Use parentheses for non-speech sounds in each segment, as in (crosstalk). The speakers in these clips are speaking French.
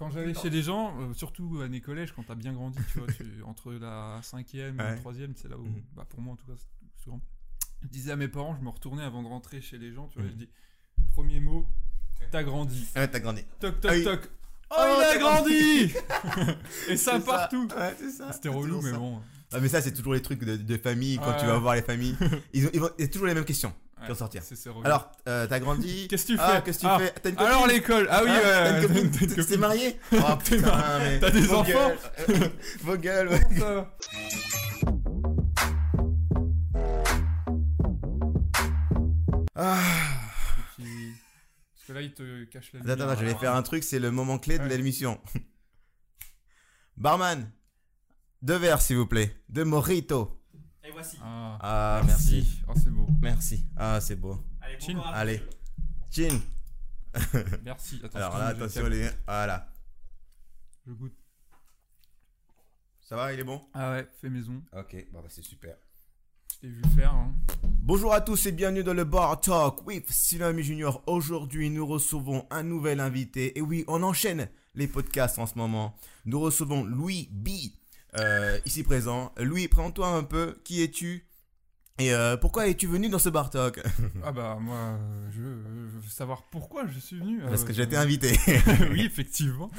quand j'allais chez des gens, euh, surtout à mes collèges, quand t'as bien grandi, tu vois, tu- (laughs) entre la cinquième et la troisième, c'est là où, Mhm. bah, pour moi en tout cas, c'est souvent. Je disais à mes parents, je me retournais avant de rentrer chez les gens, tu vois, Mhm. je dis, premier mot, t'as grandi. Ouais, t'as grandi. Toc toc Ah oui. toc. Oh, Oh, il a grandi (laughs) Et ça partout Ouais, c'est ça. C'était relou, mais ça. bon. Ah, mais ça, c'est toujours les trucs de, de famille quand tu vas voir les familles. Ils ont, ils vont- toujours les mêmes questions qui vont sortir. Alors, euh, t'as grandi. (laughs) qu'est-ce que tu fais Ah, qu'est-ce que tu Ah, fais T'as une copine Alors l'école Ah oui, Hein, ouais, (laughs) T'es marié (laughs) Oh. T'as des enfants. Vos gueules, ouais. Ah. Parce que là, il te cache la Attends, attends, je vais faire un truc, c'est le moment clé de l'émission. Barman, deux verres s'il vous plaît, de mojito. Voici. Ah, Ah, merci. Oh, c'est beau. Merci. Ah, c'est beau. Allez, bon Chin. Allez. Chin. (laughs) Merci. Attends, Alors là, attention, les. Voilà. Je goûte. Ça va, il est bon? Ah ouais, fait maison. Ok, bon, bah, c'est super. Je t'ai vu faire. Hein. Bonjour à tous et bienvenue dans le Bar Talk with Silami Junior. Aujourd'hui, nous recevons un nouvel invité. Et oui, on enchaîne les podcasts en ce moment. Nous recevons Louis B, euh, ici présent. Louis, présente-toi un peu. Qui es-tu? Et euh, pourquoi es-tu venu dans ce Bar Talk (laughs) Ah bah moi, euh, je, je veux savoir pourquoi je suis venu. Parce euh, que j'ai été invité. (laughs) oui, (laughs) effectivement.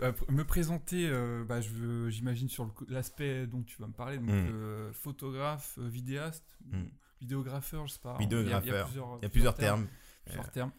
Bah, me présenter, bah, j'imagine sur l'aspect dont tu vas me parler, donc Mm. euh, photographe, vidéaste, Mm. vidéographeur, je sais pas. Il y a- Vidéographeur. plusieurs, Il y a plusieurs termes. Plusieurs termes.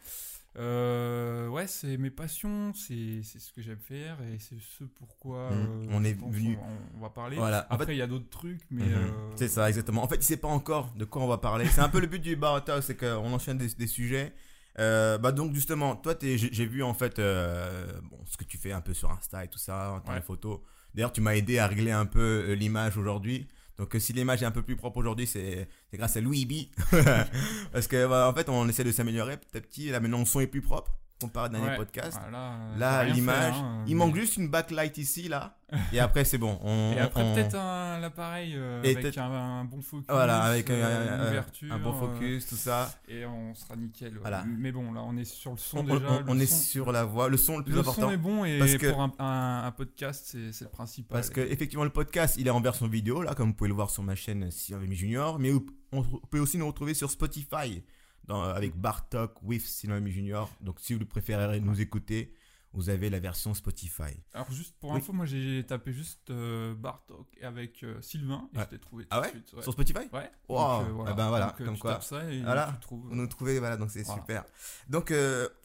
Euh, ouais, c'est mes passions, c'est c'est ce que j'aime faire et c'est ce pourquoi Mm. euh, On est venu- On, on va parler. Voilà. Après, fait- il y a d'autres trucs, mais. Mhm. euh, C'est ça, exactement. En fait, il sait pas encore de quoi on va parler. C'est un peu le but du Bar c'est qu'on enchaîne des, des sujets. Bah donc justement, toi, t'es- j'ai vu en fait bon, ce que tu fais un peu sur Insta et tout ça, en termes Ouais. de photos. D'ailleurs, tu m'as aidé à régler un peu l'image aujourd'hui. Donc euh, si l'image est un peu plus propre aujourd'hui, c'est grâce à Louis B. (laughs) Parce que bah, en fait, on essaie de s'améliorer petit à petit. Là maintenant, le son est plus propre comparé au dernier ouais. podcast. Voilà, euh, Là, l'image, hein, il mais- manque juste une backlight ici, là. Et après, c'est bon. On, Et après, on- peut-être un l'appareil euh, avec un, un bon focus. Voilà, avec euh, un, une un- ouverture. un bon euh, focus, tout ça. et on sera nickel. ouais. Voilà. Mais bon, là, on est sur le son On, déjà. on- le on est son- sur la voie, le son le plus le important. son est bon et Parce que- pour un, un- un podcast, c'est le principal. Parce que effectivement le podcast, il est en version vidéo là, comme vous pouvez le voir sur ma chaîne Silami Junior, mais on peut aussi nous retrouver sur Spotify dans, avec Bartok with Silami Junior. Donc si vous préférez nous écouter, vous avez la version Spotify. Alors, juste pour Oui. info, moi j'ai tapé juste euh, Bartok avec euh, Sylvain et je t'ai trouvé tout Ah de ouais? suite. Ouais. Sur Spotify? Ouais. Wow. Donc, Ah ben voilà, Donc, euh, comme tu quoi. tapes ça et Voilà. tu trouves. Vous nous trouvez voilà, donc c'est Voilà. super. Donc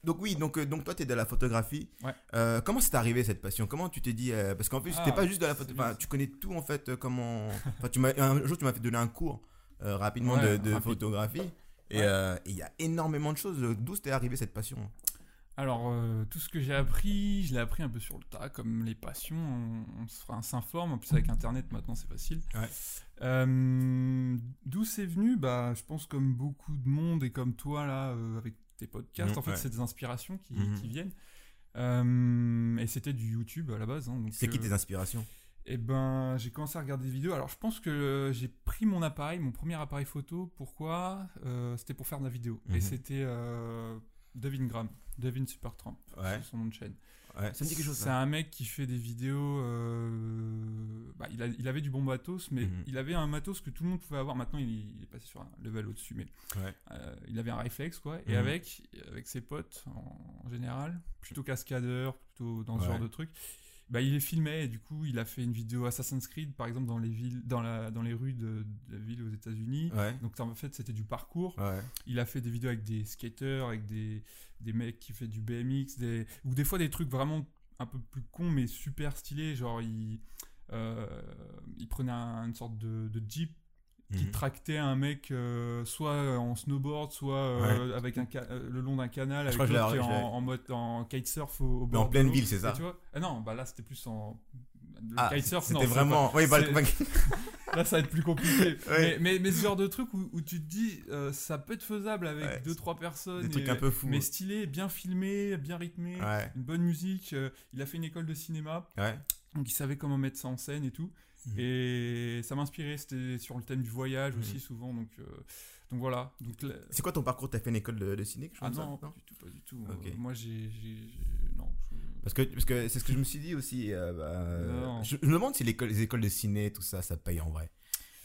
donc oui, donc donc toi tu es de la photographie. Ouais. Comment c'est arrivé cette passion? Comment tu t'es dit parce qu'en plus Ah, c'était pas juste de la photo, enfin tu connais tout en fait comment enfin tu m'as un jour tu m'as fait donner un cours rapidement Ouais, de, de rapide. photographie et Ouais. euh, et il y a énormément de choses d'où c'était arrivé cette passion. Alors, euh, tout ce que j'ai appris, je l'ai appris un peu sur le tas, comme les passions. On, s'informe. En plus, avec Internet, maintenant, c'est facile. Ouais. Euh, D'où c'est venu? Bah, je pense comme beaucoup de monde et comme toi là, euh, avec tes podcasts. Mhm, en fait, ouais. c'est des inspirations qui, Mhm. qui viennent. Euh, et c'était du YouTube à la base. hein, C'est qui euh, tes inspirations? Eh ben, j'ai commencé à regarder des vidéos. Alors, je pense que euh, j'ai pris mon appareil, mon premier appareil photo. Pourquoi Euh, C'était pour faire de la vidéo. Mhm. Et c'était euh, Devin Graham, Devin Supertramp, Ouais. c'est son nom de chaîne. Ouais, ça me dit quelque chose. C'est un mec qui fait des vidéos. euh, bah, il, a- il avait du bon matos, mais Mhm. il avait un matos que tout le monde pouvait avoir. Maintenant, il, est- il est passé sur un level au-dessus, mais Ouais. euh, il avait un réflexe, quoi. Et Mhm. avec, avec ses potes, en, en général, plutôt cascadeur, plutôt dans ce Ouais. genre de truc, bah, il les filmait et du coup, il a fait une vidéo Assassin's Creed, par exemple, dans les villes, dans, la, dans les rues de, de la ville aux États-Unis. Ouais. Donc, en fait, c'était du parcours. Ouais. Il a fait des vidéos avec des skaters, avec des, des mecs qui fait du BMX, des, ou des fois des trucs vraiment un peu plus cons mais super stylés. Genre, il, euh, il prenait un- une sorte de, de jeep qui Mhm. tractait un mec euh, soit en snowboard, soit euh, avec un euh, le long d'un canal, avec que je l'autre qui est en, en mode en kitesurf au, au bord en pleine ville, c'est ça Et tu vois ah non, bah là c'était plus en le Ah, kitesurf, c'était vraiment. pas- Oui, bah, (laughs) Là, ça va être plus compliqué. (laughs) Mais, mais, mais ce genre de truc où, où tu te dis, euh, ça peut être faisable avec Ouais, deux, trois personnes. des trucs un peu fous. Mais stylé, bien filmé, bien rythmé, Ouais. une bonne musique. euh, il a fait une école de cinéma, Ouais. Donc il savait comment mettre ça en scène et tout. Mhm. Et ça m'inspirait, c'était sur le thème du voyage aussi, souvent. Donc, euh, donc voilà. Donc, C'est quoi ton parcours? T'as fait une école de, de ciné ah ça non, pas du tout, pas du tout. Euh, moi, j'ai. Non. je- Parce que parce que c'est ce que je me suis dit aussi. euh, bah, je, je me demande si les écoles de ciné, tout ça, ça paye en vrai.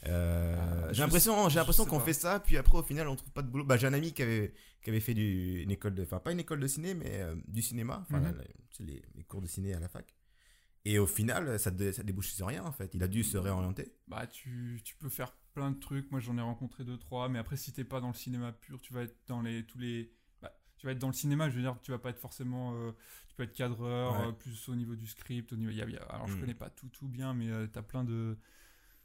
Euh, Ah, j'ai l'impression, j'ai l'impression qu'on fait ça, puis après au final on trouve pas de boulot. Bah, j'ai un ami qui avait, qui avait fait du, une école de, enfin pas une école de ciné, mais euh, du cinéma, enfin c'est les, les cours de ciné à la fac. Et au final, ça, dé- ça débouche sur rien en fait. Il a dû se réorienter. Bah, tu, tu peux faire plein de trucs. Moi, j'en ai rencontré deux, trois. Mais après, si t'es pas dans le cinéma pur, tu vas être dans les, tous les. bah, tu vas être dans le cinéma, je veux dire, tu vas pas être forcément. euh, tu peux être cadreur, Ouais. euh, plus au niveau du script. Au niveau, y a- y a- alors, je Mm. connais pas tout, tout bien, mais euh, t'as plein de.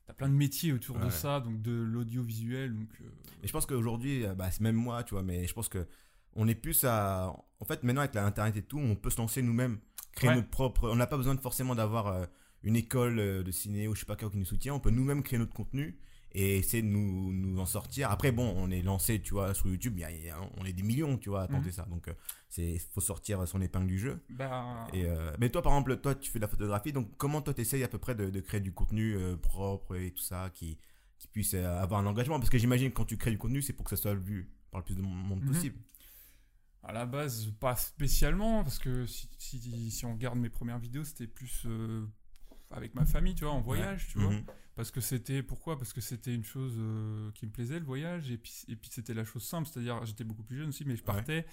T'as plein de métiers autour de ça, donc de l'audiovisuel. Donc, euh, Et je pense qu'aujourd'hui, bah, c'est même moi, tu vois, mais je pense que on est plus à. En fait, maintenant avec l'internet et tout, on peut se lancer nous-mêmes, créer Ouais. notre propre. On n'a pas besoin de forcément d'avoir euh, une école euh, de ciné ou je sais pas quoi qui nous soutient. On peut nous-mêmes créer notre contenu et essayer de nous, nous en sortir. Après, bon, on est lancé, tu vois, sur YouTube, y a- il y a- on est des millions, tu vois, à tenter Mhm. ça. Donc, euh, c'est faut sortir son épingle du jeu. bah, Et, euh, mais toi, par exemple, toi, tu fais de la photographie, donc comment toi, t'essayes à peu près de, de créer du contenu euh, propre et tout ça, qui, qui puisse avoir un engagement? Parce que j'imagine que quand tu crées du contenu, c'est pour que ça soit vu par le plus de monde Mhm. possible. À la base, pas spécialement, parce que si, si, si on regarde mes premières vidéos, c'était plus euh, avec ma famille, tu vois, en voyage, tu vois. Mhm. Parce que c'était. Pourquoi? Parce que c'était une chose euh, qui me plaisait, le voyage, et puis, et puis c'était la chose simple, c'est-à-dire, j'étais beaucoup plus jeune aussi, mais je partais,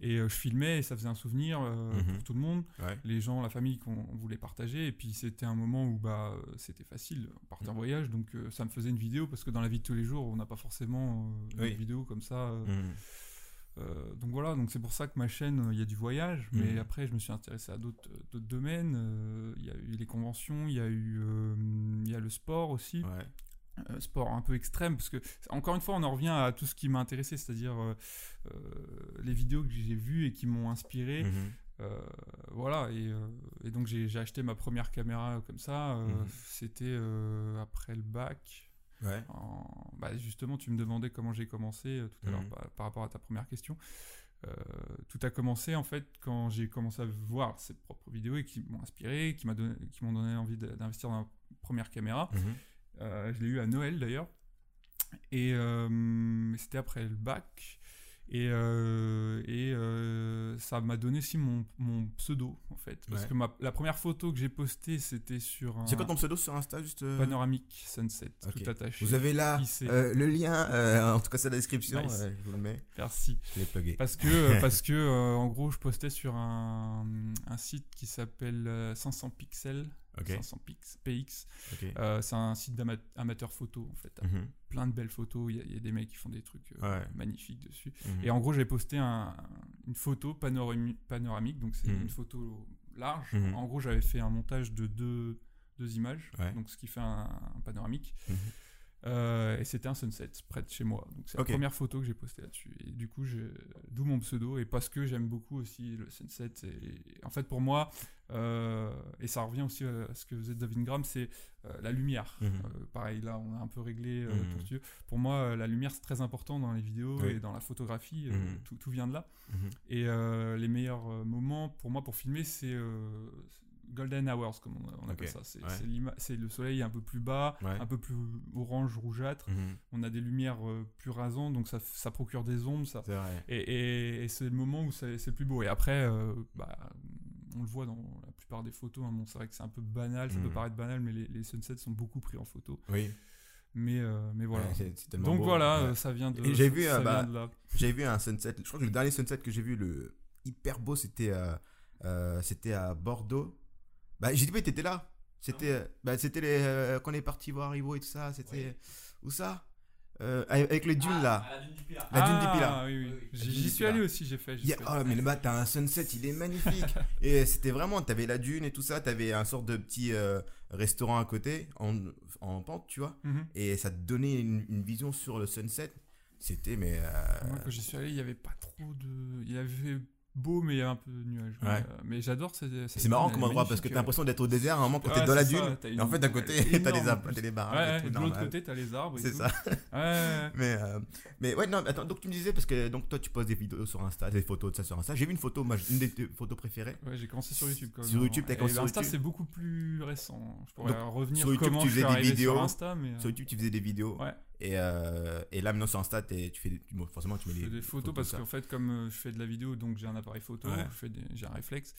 et euh, je filmais, et ça faisait un souvenir Mhm. pour tout le monde, Ouais. les gens, la famille qu'on voulait partager, et puis c'était un moment où bah, c'était facile, on partait en voyage, donc ça me faisait une vidéo, parce que dans la vie de tous les jours, on n'a pas forcément Oui. une vidéo comme ça. Euh, donc voilà, donc c'est pour ça que ma chaîne, euh, il y a du voyage, mais Mhm. après je me suis intéressé à d'autres euh, domaines. Il y a eu les conventions, il y a eu il y a le sport aussi, Ouais. euh, sport un peu extrême, parce que encore une fois on en revient à tout ce qui m'a intéressé, c'est-à-dire euh, euh, les vidéos que j'ai vues et qui m'ont inspiré. Mhm. Euh, voilà, et, et donc j'ai acheté ma première caméra comme ça, Mhm. c'était après le bac. Ouais. En- bah, justement, tu me demandais comment j'ai commencé euh, tout à l'heure Mhm. par, par rapport à ta première question. Euh, tout a commencé en fait quand j'ai commencé à voir ces propres vidéos et qui m'ont inspiré, qui m'a donné, qui m'ont donné envie d'investir dans la première caméra. Mhm. Euh, je l'ai eu à Noël d'ailleurs. Et euh, c'était après le bac. Et, euh, et euh, ça m'a donné aussi mon, mon pseudo en fait. Parce Ouais. que ma, la première photo que j'ai postée c'était sur un C'est quoi ton pseudo sur Insta juste euh, panoramique sunset, tout attaché. Vous avez là euh, le lien, en tout cas c'est la description, Nice. je vous le mets, Merci. je l'ai plugué. Parce que, parce que en gros, je postais sur un, un site qui s'appelle euh, 500 pixels. Ok, 500 pix, PX. Euh, c'est un site d'amateur photo, en fait. Mhm. plein de belles photos. Il y, a- il y a des mecs qui font des trucs euh, Ouais. magnifiques dessus. Mhm. Et en gros, j'ai posté un- une photo panorami- panoramique. Donc, c'est Mhm. une photo large. En gros, j'avais fait un montage de deux, deux images. Ouais. Donc, ce qui fait un, un panoramique. Euh, et c'était un sunset près de chez moi. Donc c'est la première photo que j'ai postée là-dessus. Et du coup, d'où mon pseudo. Et parce que j'aime beaucoup aussi le sunset. Et en fait, pour moi, euh, et ça revient aussi à ce que faisait David Graham, c'est euh, la lumière. Mhm. Pareil, là, on a un peu réglé euh, Mhm. pour Dieu. Pour moi, la lumière, c'est très important dans les vidéos Oui. et dans la photographie. Mhm. tout, tout vient de là. Mhm. Et les meilleurs moments pour moi pour filmer, c'est golden hours, comme on, on appelle ça. C'est ouais. le soleil un peu plus bas, Ouais. un peu plus orange, rougeâtre. Mhm. On a des lumières euh, plus rasantes, donc ça, ça procure des ombres. Ça. Vrai. Et, et- et c'est le moment où c'est le plus beau. Et après, euh, bah, on le voit dans la plupart des photos. hein. Bon, c'est vrai que c'est un peu banal, ça Mhm. peut paraître banal, mais les, les sunsets sont beaucoup pris en photo. Oui. Mais, euh, mais voilà. Ouais, donc beau. voilà, ça vient de, j'ai vu, bah. J'ai vu un sunset. Je crois que le dernier sunset que j'ai vu, le hyper beau, c'était c'était à Bordeaux. Bah, j'ai dit, mais t'étais là. C'était euh, bah, c'était les euh, quand on est parti voir Ivo et tout ça. C'était où ça? Euh, avec avec le dune là. La dune du Pilat. La dune du Ah, oui, oui. J'y suis allé aussi, j'ai fait. j'y Il y a- suis oh, mais là-bas, t'as un sunset, il est magnifique. (laughs) et c'était vraiment, t'avais la dune et tout ça, t'avais un sort de petit euh, restaurant à côté, en, en pente, tu vois. Mhm. Et ça te donnait une, une vision sur le sunset. C'était, mais. euh, Moi, quand j'y suis allé, il n'y avait pas trop de. Il y avait beau, mais il y avait un peu de nuages. Ouais. Euh, mais j'adore cette. cette C'est marrant comme endroit parce que t'as l'impression d'être au désert à un moment quand Ouais, t'es dans la ça, dune. Et en fait, d'un côté, t'as ab- plus. t'as Ouais, baraques ouais, et de l'autre côté, t'as les arbres. C'est ça. (laughs) Mais, euh, mais ouais, non, attends, donc tu me disais, parce que donc toi tu poses des vidéos sur Insta, des photos de ça sur Insta. J'ai vu une photo, moi, une des photos préférées. ouais. J'ai commencé sur YouTube quand même. Sur YouTube, t'as commencé sur Insta, c'est beaucoup plus récent. Je pourrais revenir sur YouTube, tu faisais des vidéos. sur Insta, mais. euh, Sur YouTube, tu faisais des vidéos. Ouais. Et, euh, et là, maintenant sur Insta, tu fais bon, forcément, tu mets Je des, fais des photos parce qu'en fait, comme euh, je fais de la vidéo, donc j'ai un appareil photo, Ouais. j'ai un réflexe.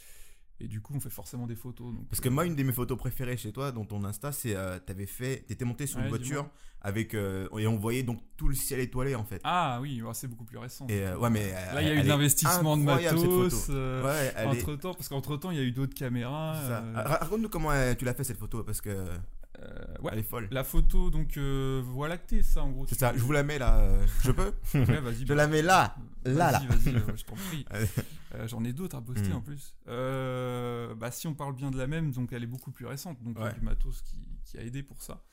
Et du coup, on fait forcément des photos. Donc, Parce que moi, une de mes photos préférées chez toi, dans ton Insta, c'est euh, t'avais fait, t'étais monté sur une voiture avec euh, et on voyait donc tout le ciel étoilé en fait. Ah oui, ouais, c'est beaucoup plus récent. Et euh, ouais, mais euh, Là, il y a eu de est l'investissement de matos. euh, Ouais, entre temps, parce qu'entre temps, il y a eu d'autres caméras. c'est euh, Raconte-nous comment euh, tu l'as fait cette photo parce que euh, ouais. elle est folle. La photo, donc, euh, Voie lactée, ça, en gros. C'est ça. Je vous la mets là. euh, Je peux (laughs) Ouais, vas-y. Je la mets là. Là, là. Vas-y, vas-y, euh, je t'en prie. (laughs) Allez. Euh, J'en ai d'autres à poster Mm. en plus. Euh, bah, si on parle bien de la même, donc elle est beaucoup plus récente. Donc il y a Ouais. du matos qui, qui a aidé pour ça.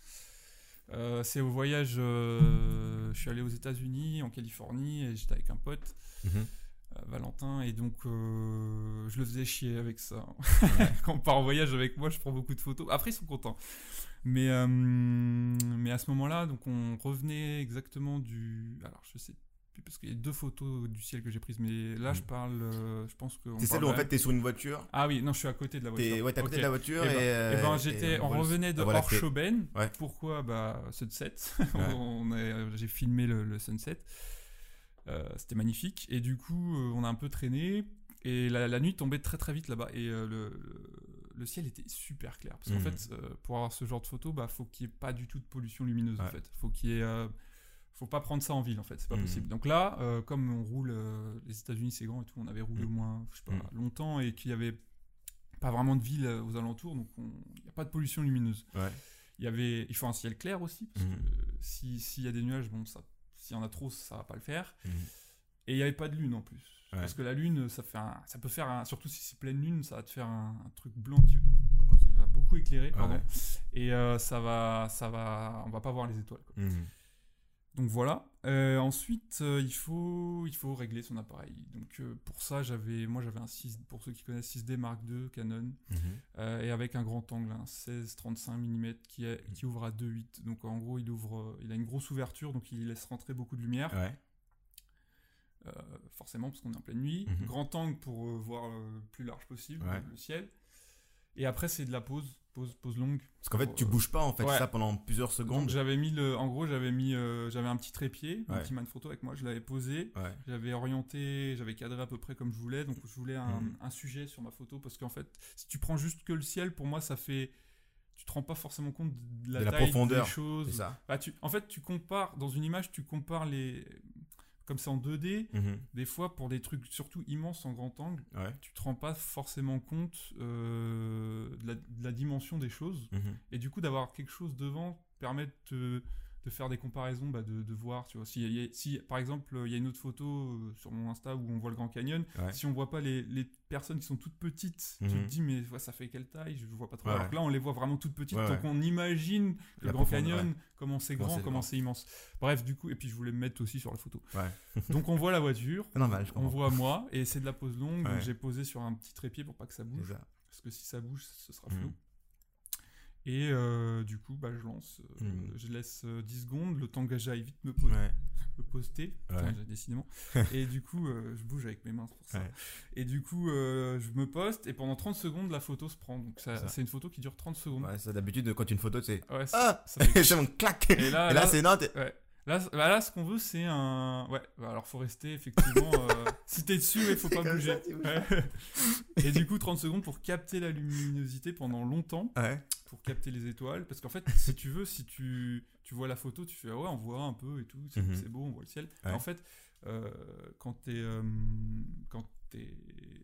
Euh, c'est au voyage. euh, je suis allé aux États-Unis, en Californie, et j'étais avec un pote, Mhm. euh, Valentin, et donc euh, je le faisais chier avec ça. (laughs) Quand on part en voyage avec moi, je prends beaucoup de photos. Après, ils sont contents. Mais, euh, mais à ce moment-là, donc on revenait exactement du. Alors, je sais plus, parce qu'il y a deux photos du ciel que j'ai prises, mais là, je Mm. parle. euh, je pense que. C'est celle où en fait t'es sur une voiture. Ah oui, non, je suis à côté de la voiture. T'es ouais, t'es à côté Ok. de la voiture Eh et. ben, euh, eh ben, et j'étais, on revenait de voilà, c'est- Orchoben. Ouais. Pourquoi? Bah, Sunset. (laughs) On j'ai filmé le, le sunset. Euh, c'était magnifique. Et du coup, euh, on a un peu traîné. Et la, la nuit tombait très très vite là-bas. Et euh, le, le- ciel était super clair. Parce qu'en Mhm. fait, euh, pour avoir ce genre de photo, bah, faut qu'il n'y ait pas du tout de pollution lumineuse. En Ouais. fait. Faut qu'il ait. euh, faut pas prendre ça en ville en fait, c'est pas Mhm. possible. Donc là, euh, comme on roule, euh, les États-Unis c'est grand et tout, on avait roulé Mhm. au moins, je sais pas, longtemps et qu'il y avait pas vraiment de ville aux alentours, donc on- il n'y a pas de pollution lumineuse. Ouais. Il y avait, il faut un ciel clair aussi, parce que si s'il y a des nuages, bon, ça, s'il y en a trop, ça va pas le faire. Et il n'y avait pas de lune en plus, Ouais. parce que la lune, ça fait, un- ça peut faire, un- surtout si c'est pleine lune, ça va te faire un, un truc blanc qui, qui va beaucoup éclairer, pardon. Ouais. Et euh, ça va, ça va, on va pas voir les étoiles. quoi. Mhm. Donc voilà. Euh, ensuite, euh, il faut, il faut régler son appareil. Donc euh, pour ça, j'avais, moi j'avais un 6, pour ceux qui connaissent 6D Mark II Canon. Euh, et avec un grand angle, un 16-35 mm qui, est- qui ouvre à 2.8. Donc en gros, il ouvre, il a une grosse ouverture, donc il laisse rentrer beaucoup de lumière, Ouais. Euh, forcément parce qu'on est en pleine nuit. Mhm. Grand angle pour euh, voir euh, le plus large possible Ouais. le ciel. Et après, c'est de la pause, pause, pause longue. Parce qu'en fait, tu bouges pas en fait ouais. ça pendant plusieurs secondes. j'avais mis le, en gros, j'avais mis, euh, j'avais un petit trépied, un petit man photo avec moi, je l'avais posé. J'avais orienté, j'avais cadré à peu près comme je voulais, donc je voulais un, Mhm. un sujet sur ma photo parce qu'en fait, si tu prends juste que le ciel, pour moi, ça fait, tu te rends pas forcément compte de la, De la taille profondeur, des choses. Ça. Bah, tu, en fait, tu compares dans une image, tu compares les, comme c'est en 2D, Mhm. des fois pour des trucs surtout immenses en grand angle, Ouais. tu te rends pas forcément compte euh, de, la, de la dimension des choses. Mhm. Et du coup, d'avoir quelque chose devant permet de, te- de faire des comparaisons, bah, de, de voir, tu vois. Si, il y a- si, par exemple, il y a une autre photo euh, sur mon Insta où on voit le Grand Canyon, Ouais. si on voit pas les, les personnes qui sont toutes petites, tu Mhm. te dis, mais ouais, ça fait quelle taille? Je vois pas trop. Ouais. Alors que là, on les voit vraiment toutes petites, donc on imagine le La Grand Canyon, comment c'est grand, comment c'est immense. Bref, du coup, et puis je voulais me mettre aussi sur la photo. (laughs) Donc on voit la voiture. Normal, je On voit moi, et c'est de la pose longue, j'ai posé sur un petit trépied pour pas que ça bouge. Parce que si ça bouge, ce sera Mhm. flou. Et euh, du coup, bah, je lance, euh, Mhm. je laisse euh, 10 secondes, le temps que j'aille vite me, Ouais. me poster, Ouais. Décidément. (laughs) et du coup, euh, je bouge avec mes mains pour ça. Ouais. Et du coup, euh, je me poste, et pendant 30 secondes, la photo se prend. Donc ça- Ça. c'est une photo qui dure 30 secondes. Ouais, ça d'habitude quand une photo, c'est ah, ça fait- (laughs) clac. Et là, là, là- c'est non. Là, bah là, ce qu'on veut, c'est un. Ouais, bah alors faut rester effectivement. euh, (laughs) Si t'es dessus, il faut pas bouger. ça, Ouais. (laughs) Et du coup, 30 secondes pour capter la luminosité pendant longtemps, Ouais. pour capter les étoiles. Parce qu'en fait, (laughs) si tu veux, si tu, tu vois la photo, tu fais ah ouais, on voit un peu et tout, c'est Mhm. beau, on voit le ciel. Ouais. En fait, euh, quand t'es euh, quand t'es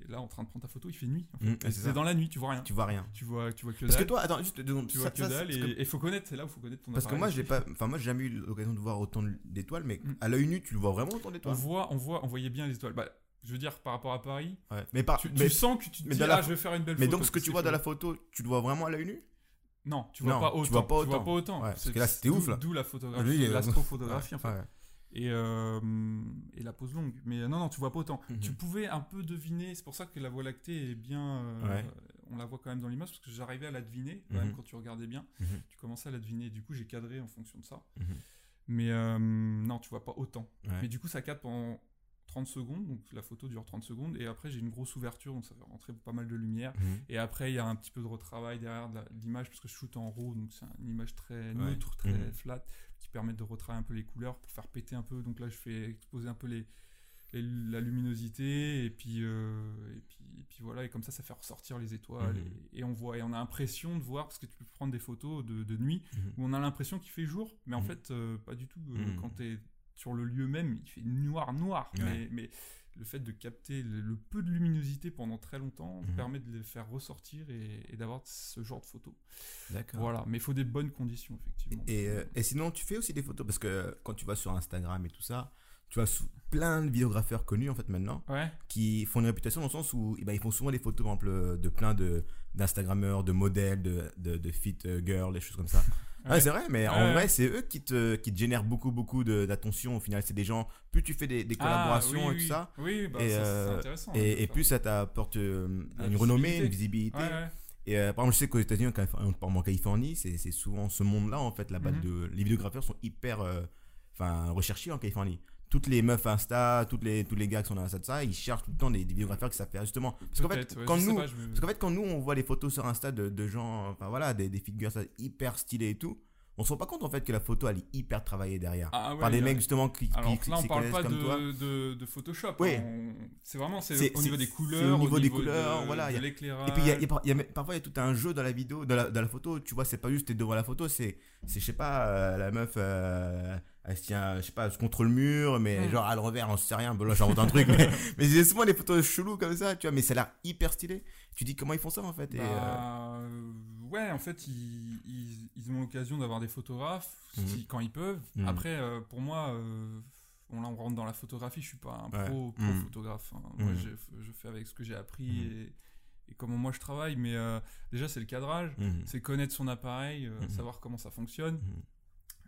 là en train de prendre ta photo, il fait nuit. en fait. Et c'est dans la nuit, tu vois rien. Tu vois rien. Tu vois, tu vois que Parce que dalle. toi, attends, juste secondes. tu ça- vois que ça, dalle et que- faut connaître, c'est là où il faut connaître ton Parce que appareil moi, je l'ai aussi. pas. Enfin, moi, j'ai jamais eu l'occasion de voir autant d'étoiles, mais Mm. à l'œil nu, tu le vois vraiment autant On d'étoiles. voit, on voit, on voyait bien les étoiles. Bah, je veux dire, par rapport à Paris, Ouais. Mais par. tu, tu mais, sens que tu te mais dis, la ah, je vais faire une belle mais photo. donc, ce que tu vois dans la photo, tu le vois vraiment à l'œil nu? Non, tu vois pas tu autant. vois pas autant. parce que là, c'était ouf, là. D'où la photographie, l'astrophotographie en fait. Et, euh, et la pose longue. Mais euh, non, non, tu vois pas autant. Mhm. Tu pouvais un peu deviner, c'est pour ça que la Voie lactée est bien. euh, Ouais. On la voit quand même dans l'image, parce que j'arrivais à la deviner, quand Mhm. même, quand tu regardais bien. Mhm. Tu commençais à la deviner. Du coup, j'ai cadré en fonction de ça. Mais euh, non, tu vois pas autant. Ouais. Mais du coup, ça capte pendant 30 secondes. Donc la photo dure 30 secondes. Et après, j'ai une grosse ouverture, donc ça fait rentrer pas mal de lumière. Et après, il y a un petit peu de retravail derrière de l'image, parce que je shoot en RAW, donc c'est une image très neutre, très flat, qui permet de retravailler un peu les couleurs pour faire péter un peu. Donc là, je fais exposer un peu les, la luminosité et puis, euh, et puis et puis voilà et comme ça ça fait ressortir les étoiles Mhm. et, et on voit et on a l'impression de voir parce que tu peux prendre des photos de, de nuit Mhm. où on a l'impression qu'il fait jour mais en Mhm. fait euh, pas du tout Euh, quand tu es sur le lieu même il fait noir noir Ouais. mais, mais le fait de capter le, le peu de luminosité pendant très longtemps Mhm. permet de les faire ressortir et, et d'avoir ce genre de photos D'accord. voilà mais il faut des bonnes conditions effectivement Et, euh, et sinon, tu fais aussi des photos parce que quand tu vas sur Instagram et tout ça, tu as plein de vidéographeurs connus en fait maintenant ouais qui font une réputation dans le sens où eh ben, ils font souvent des photos par exemple, de plein de d'instagrammeurs, de modèles, de, de, de fit euh, girls, des choses comme ça. Ouais, Ouais. c'est vrai, mais en vrai, c'est eux qui te, qui te génèrent beaucoup, beaucoup d'attention. Au final, c'est des gens, plus tu fais des, des Ah, collaborations oui, et tout oui. ça, oui bah, Et, ça, euh, c'est intéressant et, de et faire plus ça t'apporte euh, une renommée, une visibilité. Et euh, par exemple, je sais qu'aux États-Unis, en Californie, c'est souvent ce monde-là, en fait, là-bas, Mhm. de, les vidéographeurs sont hyper euh, recherchés en Californie. Toutes les meufs Insta, toutes les, tous les gars qui sont dans Insta de ça, ils cherchent tout le temps des, des qui savent faire justement. Parce qu'en fait, ouais, quand nous, pas, je me- parce qu'en fait, quand nous, on voit les photos sur Insta de, de gens, enfin voilà, des, des figures ça, hyper stylées et tout, on se rend pas compte en fait que la photo, elle est hyper travaillée derrière. Ah ouais, par des a- mecs justement qui, Alors qui là, on parle pas toi. de, de, de Photoshop. Oui. hein, on- C'est vraiment c'est au niveau des c'est couleurs, au niveau des de- couleurs, voilà, de il y a- l'éclairage. Et puis y a- y y parfois il y a tout un jeu dans la vidéo, dans la, dans la photo. Tu vois, c'est pas juste t'es devant la photo, c'est, c'est je sais pas, euh, la meuf, euh, elle se tient, je sais pas, contre le mur, mais genre à l'envers, on sait rien. Bon là j'invente un truc, (laughs) mais, mais j'ai souvent des photos chelous comme ça, tu vois, mais ça a l'air hyper stylé. Tu dis comment ils font ça en fait et, euh, Bah, euh, ouais, en fait, ils, ils, ils ont l'occasion d'avoir des photographes Mhm. quand ils peuvent. Mhm. Après, euh, pour moi, euh, bon, là, on rentre dans la photographie. Je suis pas un Ouais. pro, pro Mhm. photographe. hein. Moi, Mhm. je fais avec ce que j'ai appris Mhm. et, et comment moi je travaille. Mais euh, déjà, c'est le cadrage. mhm, C'est connaître son appareil, euh, Mhm. savoir comment ça fonctionne.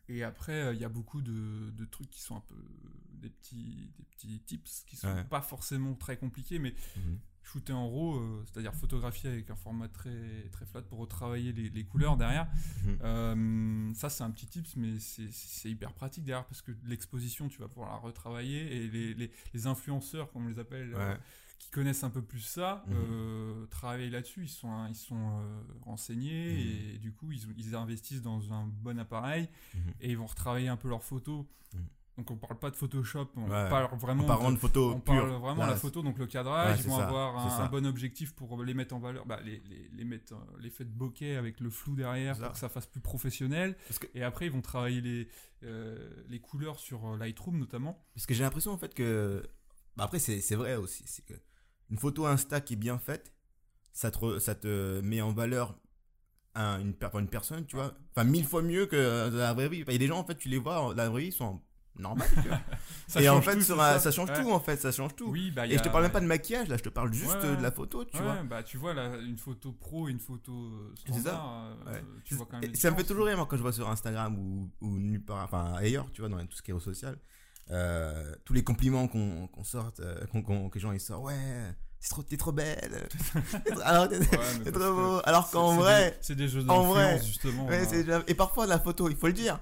Et après, euh, il y a beaucoup de, de trucs qui sont un peu des petits, des petits tips qui sont Ouais. pas forcément très compliqués, mais Mhm. shooter en RAW, euh, c'est-à-dire photographier avec un format très, très flat pour retravailler les, les couleurs derrière. Mhm. Euh, ça, c'est un petit tips, mais c'est- hyper pratique derrière parce que l'exposition, tu vas pouvoir la retravailler et les, les, les influenceurs, comme on les appelle, euh. Qui connaissent un peu plus ça, euh, travaillent là-dessus, ils sont, ils sont euh, renseignés Mhm. et, du coup, ils, ils investissent dans un bon appareil Mhm. et ils vont retravailler un peu leurs photos. Mhm. Donc on parle pas de Photoshop, on Ouais. parle vraiment En parlant de photos on parle vraiment là, de la photo, donc le cadrage, Ouais, ils vont ça, avoir un, bon objectif pour les mettre en valeur, bah, les, les, les mettre, euh, l'effet de bokeh avec le flou derrière pour que ça fasse plus professionnel. Que- Et après, ils vont travailler les, euh, les couleurs sur euh, Lightroom notamment. Parce que j'ai l'impression en fait que. Bah, après, c'est c'est vrai aussi. C'est que une photo Insta qui est bien faite, ça te, re- ça te met en valeur un- une, per- une personne, tu vois. Enfin, mille fois mieux que dans la vraie vie. Il y a des gens, en fait, tu les vois, dans la vraie vie, ils sont. (laughs) Ça Et en fait, tout, sur c'est un- ça ça change Ouais. tout, en fait, ça change tout. Oui, bah, Et je te a- parle même pas de maquillage, là, je te parle juste Ouais, euh, de la photo, tu Ouais, vois. bah tu vois là, une photo pro une photo euh, C'est ça. standard, euh, Ouais. tu vois quand même. Et les ça me fait toujours rire, moi, quand je vois sur Instagram ou, ou nulle part, enfin ailleurs, tu vois, dans tout ce qui est au social, euh, tous les compliments qu'on qu'on sorte, euh, qu'on- que les gens ils sortent, ouais, trop, t'es trop belle. T'es (laughs) trop- Alors, t'es Ouais, trop beau. Alors qu'en vrai, c'est des jeux en vrai, d'influence justement. ouais, déjà- et parfois la photo, il faut le dire,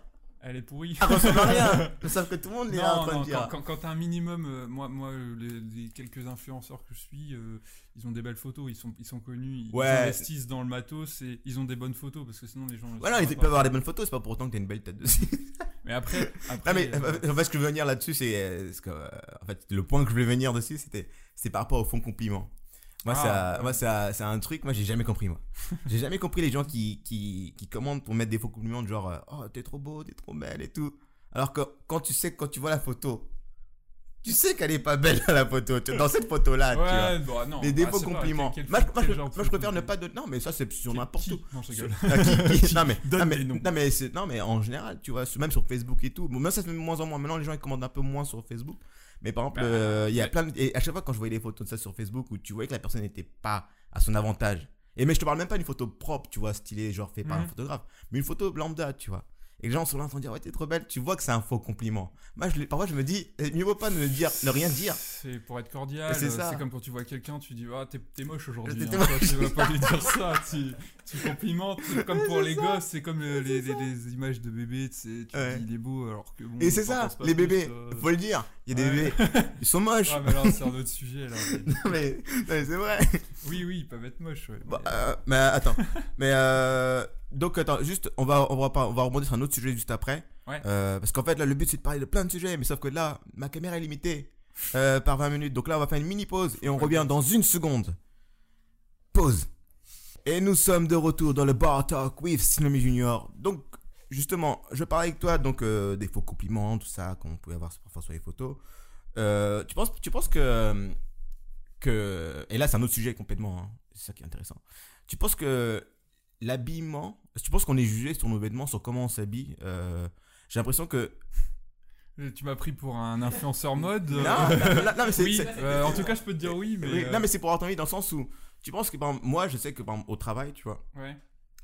Elle est pourrie. elle ressemble à rien. (laughs) Je sais que tout le monde est en train non, de dire. quand, quand, quand t'as un minimum, euh, moi, moi les, les quelques influenceurs que je suis, euh, ils ont des belles photos, ils sont, ils sont connus, ils Ouais. investissent dans le matos et ils ont des bonnes photos parce que sinon les gens. Voilà, ils peuvent avoir des bonnes photos, c'est pas pour autant que t'as une belle tête dessus. (laughs) Mais après, Non mais euh, en fait, ce que je veux venir là-dessus, c'est en fait le point que je voulais venir dessus, c'était c'est par rapport au fond compliment. Moi, Ah, ouais. c'est un truc, moi, j'ai jamais compris, moi. (laughs) j'ai jamais compris les gens qui, qui, qui commandent pour mettre des faux compliments de genre, euh, oh, t'es trop beau, t'es trop belle et tout. Alors que quand tu sais, quand tu vois la photo, tu sais qu'elle est pas belle (laughs) la photo, dans cette photo-là, tu vois. bah, non, Des, bah, faux c'est compliments. quel- quel- moi, je- moi, moi, préfère ne pas de. Non, mais ça, c'est sur n'importe où. Non. Ah, (laughs) non mais, non, mais, non, mais c'est- non mais en général tu vois même sur Facebook et tout bon moi ça se fait de moins en moins maintenant les gens ils commandent un peu moins sur Facebook mais par exemple Bah, euh, il y a plein de- et à chaque fois quand je voyais des photos de ça sur Facebook où tu voyais que la personne n'était pas à son avantage et mais je te parle même pas d'une photo propre tu vois stylée genre fait par un Mhm. photographe mais une photo lambda tu vois et les gens sont là en dire ouais t'es trop belle tu vois que c'est un faux compliment moi je, parfois je me dis mieux vaut pas ne dire ne rien dire C'est pour être cordial. C'est euh. C'est comme quand tu vois quelqu'un, tu dis ah t'es moche aujourd'hui. Hein, tu vas pas lui dire ça. Tu, (laughs) tu complimentes. (laughs) Comme pour les gosses, c'est comme le- les, C'est les, les images de bébés. Tu sais, tu Ouais. dis il est beau alors que bon. et c'est ça les bébés euh. faut le dire il y a des bébés (laughs) ils sont moches Ah mais là c'est un autre sujet là. (laughs) non mais, c'est vrai Oui oui ils peuvent être moches. Ouais, Bah, mais- euh, mais attends, mais euh, donc attends, juste on va on va on va rebondir sur un autre sujet juste après. Ouais. Euh, parce qu'en fait là le but c'est de parler de plein de sujets, mais sauf que là ma caméra est limitée. euh, par 20 minutes. Donc là, on va faire une mini pause et on revient dans une seconde. Pause. Et nous sommes de retour dans le Bar Talk with Cinéma Junior. Donc, justement, je parle avec toi donc euh, des faux compliments, tout ça qu'on pouvait avoir parfois sur les photos. Euh, tu penses, tu penses que que et là c'est un autre sujet complètement. hein, c'est ça qui est intéressant. Tu penses que l'habillement, tu penses qu'on est jugé sur nos vêtements, sur comment on s'habille euh, J'ai l'impression que Euh, Tu m'as pris pour un influenceur mode. non, non, non, non, mais c'est oui, c'est- euh, en tout cas, je peux te dire oui, mais. oui, euh, non mais c'est pour avoir ton avis dans le sens où tu penses que par exemple, moi je sais que par exemple, au travail, tu vois, ouais.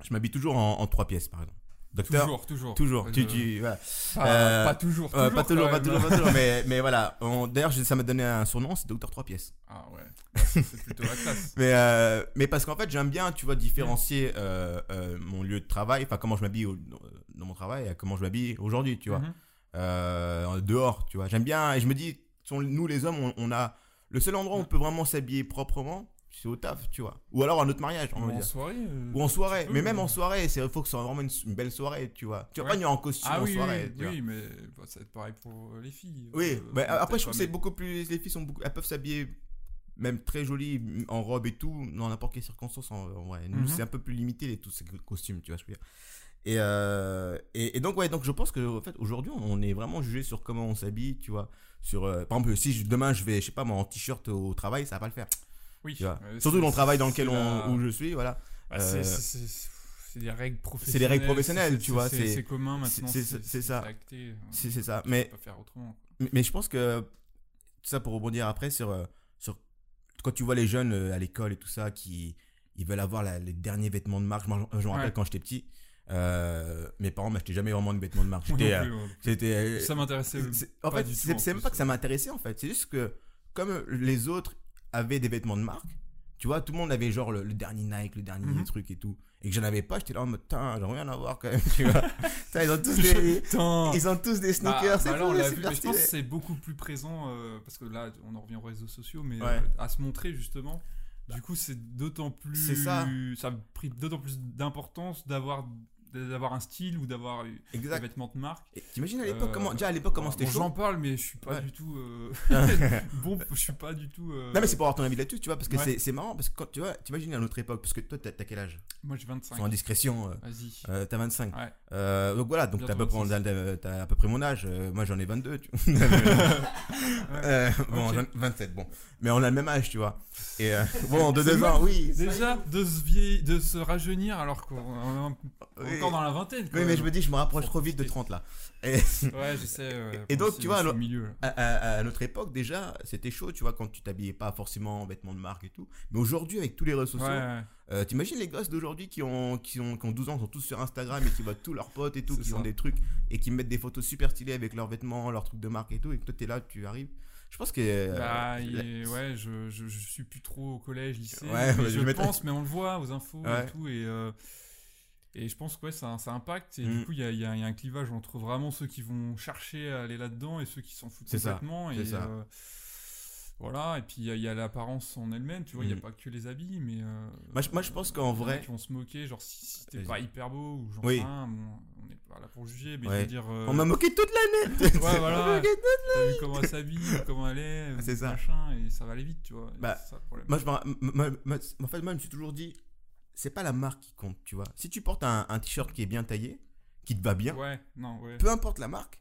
je m'habille toujours en, en trois pièces par exemple. Docteur, Toujours, toujours. toujours. Euh, Tu, tu, voilà. Pas, Euh, pas toujours. Euh, toujours pas toujours, pas toujours, pas toujours, (laughs) mais, mais voilà. D'ailleurs, ça m'a donné un surnom, c'est Docteur 3 pièces. Ah ouais. Bah, c'est plutôt la classe. (laughs) Mais, euh, mais parce qu'en fait, j'aime bien, tu vois, différencier euh, euh, mon lieu de travail, enfin, comment je m'habille dans mon travail et comment je m'habille aujourd'hui, tu vois. Euh, dehors, tu vois. J'aime bien, et je me dis, nous les hommes, on, on a. Le seul endroit où on peut vraiment s'habiller proprement, c'est au taf, tu vois. Ou alors à notre mariage, on Ou va en dire. soirée. euh, Ou en soirée, peux, mais même en soirée, il faut que ce soit vraiment une, une belle soirée, tu vois. Tu vas Ouais. pas venir en costume Ah en oui, soirée, oui, tu vois. oui, mais bah, ça va être pareil pour euh, les filles. Oui, Euh, après je trouve que c'est beaucoup plus. Les filles sont beaucoup, elles peuvent s'habiller même très jolies en robe et tout, dans n'importe quelle circonstance. En, en vrai, nous Mhm. c'est un peu plus limité les tous ces costumes, tu vois, je veux dire. Et, euh, et, et donc ouais, donc je pense que en fait aujourd'hui on est vraiment jugé sur comment on s'habille, tu vois. Sur, euh, par exemple, si je- demain je vais, je sais pas, moi en t-shirt au travail, ça va pas le faire. Oui, Tu vois. euh, Surtout dans le travail dans lequel on, où je suis, voilà. Bah, c'est- Euh, c'est- des règles professionnelles. c'est des règles professionnelles, tu vois, C'est commun maintenant. c'est- ça. euh, C'est c'est ça. tu Mais pas faire autrement. Mais, mais je pense que tout ça pour rebondir après sur, euh, sur quand tu vois les jeunes euh, à l'école et tout ça qui ils veulent avoir la- les derniers vêtements de marque. Je me rappelle Ouais. quand j'étais petit, euh, mes parents m'achetaient jamais vraiment de vêtements de marque. J'étais, euh, ouais. euh, Ça m'intéressait. en fait, c'est même pas que ça m'intéressait en fait. C'est juste que comme les autres avaient des vêtements de marque, tu vois, tout le monde avait genre le, le dernier Nike, le dernier Mhm. truc et tout, et que j'en avais pas. J'étais là en mode, putain, j'aimerais rien avoir quand même. Tu vois, (laughs) ils ont tous des, ils ont tous des Bah, sneakers. c'est bah là, on cool, l'a c'est vu, super mais je pense que stylé. c'est beaucoup plus présent euh, parce que là, on en revient aux réseaux sociaux, mais Ouais. euh, à se montrer justement. Du coup, c'est d'autant plus. C'est ça. Ça a pris d'autant plus d'importance d'avoir d'avoir un style ou d'avoir des vêtements de marque. T'imagines à l'époque Euh, comment déjà à l'époque comment bon, c'était J'en chaud parle, mais je suis pas Ouais. du tout euh, (laughs) bon. Je suis pas du tout. euh, Non mais c'est pour avoir ton avis là-dessus, tu vois, parce que Ouais. c'est- marrant, parce que quand tu vois, t'imagines à notre époque, parce que toi t'as quel âge? Moi, j'ai 25. Sans indiscrétion, Vas-y. t'as 25. Ouais. Donc voilà, donc t'as à, peu près, t'as- t'as à peu près mon âge, moi j'en ai 22, tu (laughs) (laughs) bon, Ok. j'en- 27, bon. Mais on a le même âge, tu vois. Et euh, (laughs) bon, de deux ans, oui. Déjà, de se, vieillir, de se rajeunir alors qu'on est Oui. encore dans la vingtaine. Oui, mais je me dis, je me rapproche trop vite de profiter. 30 là. Et Ouais, (laughs) je sais. ouais, Et donc, tu vois, alors- milieu. à, à- à notre époque, déjà, c'était chaud, tu vois, quand tu t'habillais pas forcément en vêtements de marque et tout. Mais aujourd'hui, avec tous les réseaux sociaux, ouais. Euh, T'imagines les gosses d'aujourd'hui qui ont, qui, ont, qui ont 12 ans, sont tous sur Instagram et qui voient tous leurs potes et tout, qui ça. ont des trucs et qui mettent des photos super stylées avec leurs vêtements, leurs trucs de marque et tout, et que toi t'es là, tu arrives. Je pense que. euh, Bah, est- ouais, je, je, je suis plus trop au collège, lycée. Ouais, mais ouais, je pense, mais on le voit aux infos Ouais. et tout. Et, euh, et je pense que ouais, ça, ça impacte. Et Mm. du coup, il y a, y a- y a un clivage entre vraiment ceux qui vont chercher à aller là-dedans et ceux qui s'en foutent complètement. c'est ça. euh, voilà, et puis il y a- il y a, l'apparence en elle-même, tu vois, il n'y Mm. a pas que les habits, mais. euh, Moi, je- moi, je pense qu'en vrai- Qui vont se moquer, genre si, si t'es pas hyper beau ou Oui. rien, bon, on n'est pas là pour juger, mais Ouais. je veux dire. euh, On m'a moqué toute l'année (laughs) Ouais, (laughs) On m'a voilà. moqué toute- vu comment elle s'habille, (laughs) comment elle est, euh, C'est ça. machin, et ça va aller vite, tu vois. Bah, c'est ça le problème. Moi, je, moi, moi- en fait, moi, je me suis toujours dit, c'est pas la marque qui compte, tu vois. Si tu portes un, un t-shirt qui est bien taillé, qui te va bien, Ouais, non, ouais. peu importe la marque,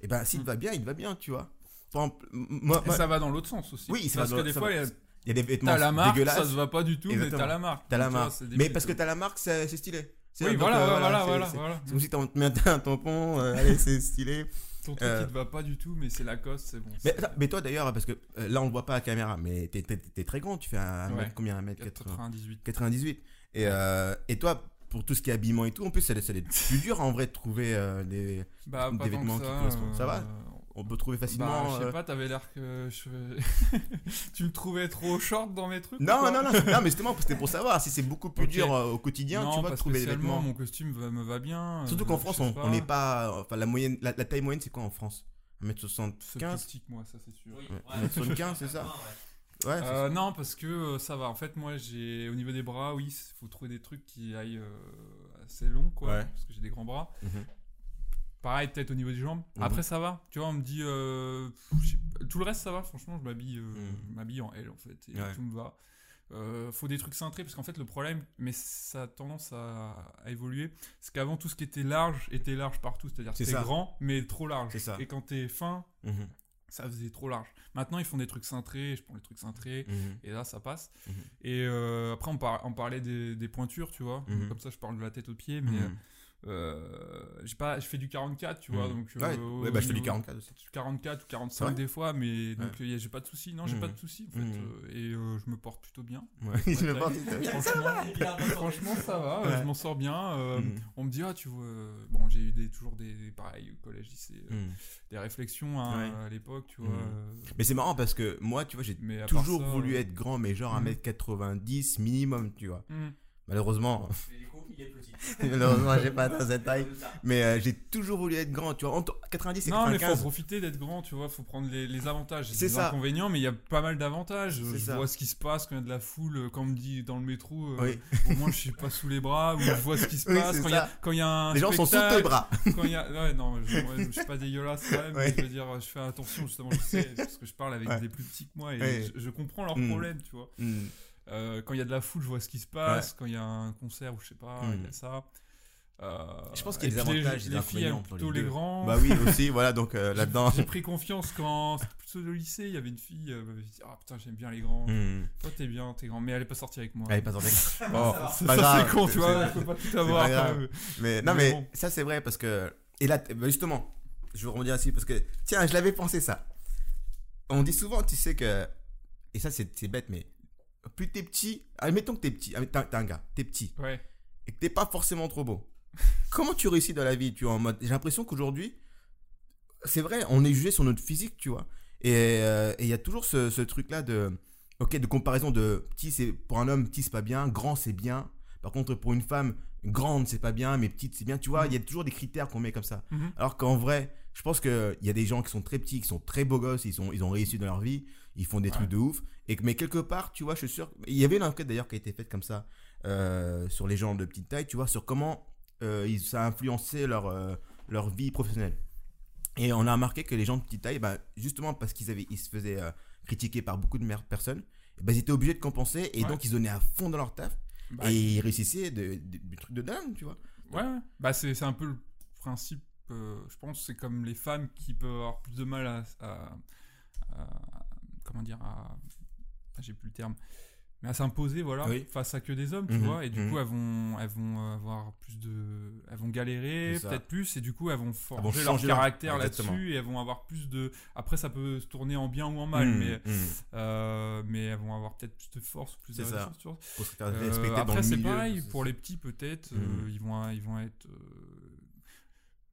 et ben s'il te Mm. va bien, il te va bien, tu vois. Exemple, moi, Et ça va dans l'autre sens aussi. Oui, ça Parce va que des ça fois, va- il y a- il y a des vêtements la marque, dégueulasses. ça se va pas du tout, Exactement. mais t'as la marque. T'as la vois, marque. Mais parce que t'as la marque, c'est stylé. Oui, voilà, euh, voilà, voilà. voilà. C'est comme si (laughs) t'as mis un tampon, euh, allez, c'est stylé. Ton truc euh, qui te va pas du tout, mais c'est Lacoste, c'est bon. Mais, c'est- attends, mais toi d'ailleurs, parce que euh, là on le voit pas à la caméra, mais t'es, très grand, tu fais un, Ouais. mètre, combien un mètre 80 98. 98. Et, et toi, pour tout ce qui est habillement et tout, en plus, ça, ça doit être plus dur en vrai de trouver des. Bah, Des vêtements que qui ça. correspondent. Ça va? On peut trouver Bah, facilement. je sais euh, pas, t'avais l'air que je... (laughs) tu me trouvais trop short dans mes trucs Non, non, non, c'est- non, mais justement, c'était pour savoir si c'est beaucoup plus dur euh, au quotidien, non, tu vois, pas de trouver des spécialement, vêtements. mon costume va- me va bien. Surtout euh, qu'en je France, on n'est pas. Enfin, la, moyenne, la, la taille moyenne, c'est quoi en France? C'est 1m75 plus petit que moi, ça c'est sûr. Oui, Ouais, ouais. 75, c'est ça? (laughs) Ouais. Euh, non, parce que euh, ça va. En fait, moi, j'ai au niveau des bras, oui, il faut trouver des trucs qui aillent euh, assez longs, quoi. Ouais. Parce que j'ai des grands bras. Mhm. Pareil, peut-être au niveau des jambes. Mhm. Après, ça va. Tu vois, on me dit. euh, tout le reste, ça va. Franchement, je m'habille, euh, Mhm. en L, en fait. Et Ouais. tout me va. Euh, faut des trucs cintrés, parce qu'en fait, le problème, mais ça a tendance à, à évoluer, c'est qu'avant, tout ce qui était large était large partout. C'est-à-dire c'était grand, mais trop large. Ça. Et quand t'es fin, Mhm, ça faisait trop large. Maintenant, ils font des trucs cintrés. Je prends les trucs cintrés. Et là, ça passe. Et euh, après, on, par- on parlait des, des pointures, tu vois. Comme ça, je parle de la tête aux pieds, mais Mhm. Euh, j'ai pas, je fais du 44, tu vois. Mhm. Donc, Ouais, euh, ouais, bah, je fais du au- 44 aussi. 44 ou 45 Ouais. des fois, mais donc euh, y a- j'ai pas de soucis. Non, j'ai Mhm. pas de soucis, en fait. Mhm. euh, et euh, je me porte plutôt bien. Ouais, je me Ouais, porte- Franchement, franchement, ça va. euh, Ouais. Je m'en sors bien. On me dit, ah, tu vois. Bon, j'ai eu des, toujours des, des- pareil, au collège, lycée, des réflexions hein, Ouais. à l'époque, tu vois. Mais c'est marrant parce que moi, tu vois, j'ai toujours ça, voulu être grand, mais genre Mhm. 1m90 minimum, tu vois. Malheureusement, il est petit. (laughs) malheureusement, j'ai pas cette taille. (laughs) Mais euh, j'ai toujours voulu être grand, tu vois. Entre 90 et Non, mais faut 95. profiter d'être grand, tu vois, faut prendre les, les avantages. C'est ça. inconvénients, mais il y a pas mal d'avantages. Je ça. vois ce qui se passe quand il y a de la foule, euh, quand on me dit dans le métro, euh, Oui. au moins je suis pas sous les bras, ou je vois ce qui se (laughs) passe. quand il y a- ça. quand il y a un Les gens sont sous tes bras. Quand il y a... Ouais, non, je, ouais, je suis pas dégueulasse quand même, Ouais. mais je veux dire, je fais attention, justement, je sais, parce que je parle avec des plus petits que moi, et je, je comprends leurs Mm. problèmes, tu vois. Mhm. Euh, quand il y a de la foule, je vois ce qui se passe. Quand il y a un concert ou je sais pas, Mm. il y a ça. Euh, Je pense qu'il y a des les- avantages et des Les filles aiment les plutôt les, grands. Bah oui, aussi, voilà, donc euh, (laughs) J'ai- là-dedans. J'ai pris confiance quand c'était plutôt au lycée, il y avait une fille, euh, m'avait dit Ah putain, j'aime bien les grands. Mhm. Toi, t'es bien, t'es grand. Mais elle est pas sortie avec moi. Allez, pas sortir. Bon, (laughs) (laughs) Ça va. ça, Pas c'est con, tu vois, c'est- faut pas tout pas avoir. même. Mais non, Mais mais bon. ça c'est vrai parce que. Et là, bah, justement, je vais rebondir dessus parce que. Tiens, je l'avais pensé ça. On dit souvent, tu sais que. Et ça, c'est bête, mais. Plus t'es petit. Admettons que t'es petit. ah, T'es t'es un gars, t'es petit. Ouais. Et que t'es pas forcément trop beau. (laughs) Comment tu réussis dans la vie, tu vois, en mode. J'ai l'impression qu'aujourd'hui. C'est vrai, on est jugé sur notre physique, tu vois. Et euh, il y a toujours ce, ce truc-là de. Ok, de comparaison de petit, c'est pour un homme, petit, c'est pas bien, grand, c'est bien. Par contre, pour une femme, grande, c'est pas bien, mais petite, c'est bien. Tu vois, il y a toujours des critères qu'on met comme ça. Mhm. Alors qu'en vrai, je pense qu'il y a des gens qui sont très petits, qui sont très beaux gosses, ils, sont, ils ont réussi dans leur vie, ils font des Ouais. trucs de ouf. Et que, mais quelque part, tu vois, je suis sûr. Il y avait une enquête d'ailleurs qui a été faite comme ça euh, sur les gens de petite taille, tu vois, sur comment euh, ils, ça a influencé leur, euh, leur vie professionnelle. Et on a remarqué que les gens de petite taille, bah, justement parce qu'ils avaient, ils se faisaient critiquer par beaucoup de personnes, bah, ils étaient obligés de compenser et Ouais. donc ils donnaient à fond dans leur taf Bah, et ils réussissaient de, de- des trucs de dingue, tu vois. Ouais. Bah, c'est un peu le principe. Euh, je pense c'est comme les femmes qui peuvent avoir plus de mal à. à- à- comment dire à. ah, J'ai plus le terme. Mais à s'imposer, voilà, Oui. face à que des hommes, tu Mhm, vois. Et du mhm. coup, elles vont, elles vont avoir plus de. Elles vont galérer, peut-être plus, et du coup, elles vont forger leur caractère là-dessus, et elles vont avoir plus de. Après, ça peut se tourner en bien ou en mal, Mmh, mais. euh, mais elles vont avoir peut-être plus de force, plus de ressources, Euh, après, c'est pareil, pour les petits, peut-être, euh, Mhm. ils, vont, ils vont être.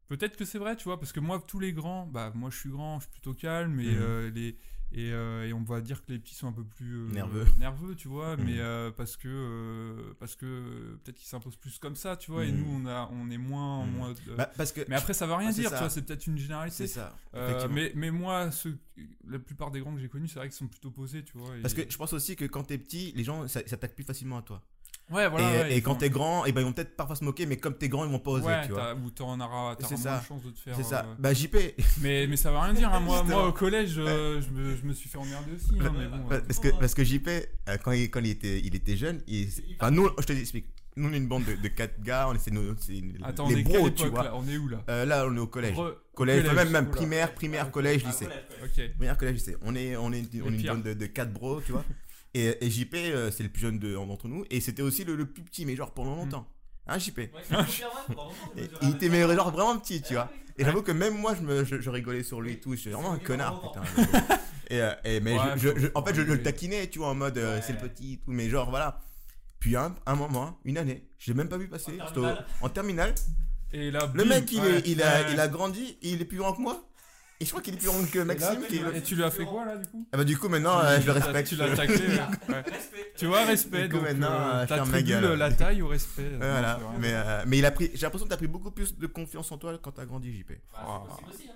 Peut-être que c'est vrai, tu vois, parce que moi, tous les grands, bah, moi je suis grand, je suis plutôt calme, et, Mhm. euh, les, et, euh, et on va dire que les petits sont un peu plus euh, Nerveux. nerveux, tu vois, Mhm. mais euh, parce que, parce que peut-être qu'ils s'imposent plus comme ça, tu vois, et Mhm. nous, on, a, on est moins. Moins Bah, parce que mais après, ça va rien c'est dire, ça. tu vois, c'est peut-être une c'est généralité. ça. Euh, effectivement. mais, mais moi, ceux, la plupart des grands que j'ai connus, c'est vrai qu'ils sont plutôt posés, tu vois. et- Parce que je pense aussi que quand t'es petit, les gens ça- s'attaquent plus facilement à toi. Ouais, voilà. et ouais, et ils quand t'es grand, et ben ils vont peut-être parfois se moquer, mais comme t'es grand, ils vont pas oser, ouais, tu vois. ou t'en auras, t'auras moins de chance de te faire. C'est ça. euh, Bah JP, (laughs) Mais, mais ça veut rien dire. hein. Moi, moi, au collège, euh, je, me, je me suis fait emmerder aussi. hein, mais bon, euh, parce que parce que JP euh, quand il quand il était il était jeune, il, enfin nous je te explique. Nous on est une bande de, de quatre gars, on est, nos- Attends, on les est quelle bros, tu vois. là? On est où là? Euh, là on est au collège. Re- Collège, collège, même, même primaire, primaire, collège, lycée. Ok. Première collège, lycée. On est, on est, on est une bande de, de 4 bros, tu vois. (laughs) Et, et JP, euh, c'est le plus jeune de- d'entre nous. Et c'était aussi le, le plus petit, mais genre pendant longtemps. Hein, JP Et- Il était mais genre vraiment petit, tu vois. Et j'avoue que même moi, je, me, je, je rigolais sur lui et tout. Je suis vraiment un connard, putain. (laughs) Et, euh, et- mais Ouais, je, en fait, je, je le taquinais, tu vois, en mode euh, c'est le petit et tout. Mais genre, voilà. Puis un, un moment, une année, je l'ai même pas vu passer. En C'était au- terminale en terminale. Et là, Le bim, mec, il, ouais, est, il, a, il a grandi, il est plus grand que moi. Et je crois qu'il est plus grand que Maxime. le- Et tu lui as fait quoi là du coup Ah bah du coup maintenant euh, je le respecte. Tu l'as taclé. ouais. (laughs) Ouais. Tu vois, respect. Du coup, Donc, maintenant, euh, euh, ferme ma t'attribues gueule. le- la taille au respect. Non, voilà. Mais, euh, mais il a pris. J'ai l'impression que t'as pris beaucoup plus de confiance en toi quand t'as grandi, JP. Ah,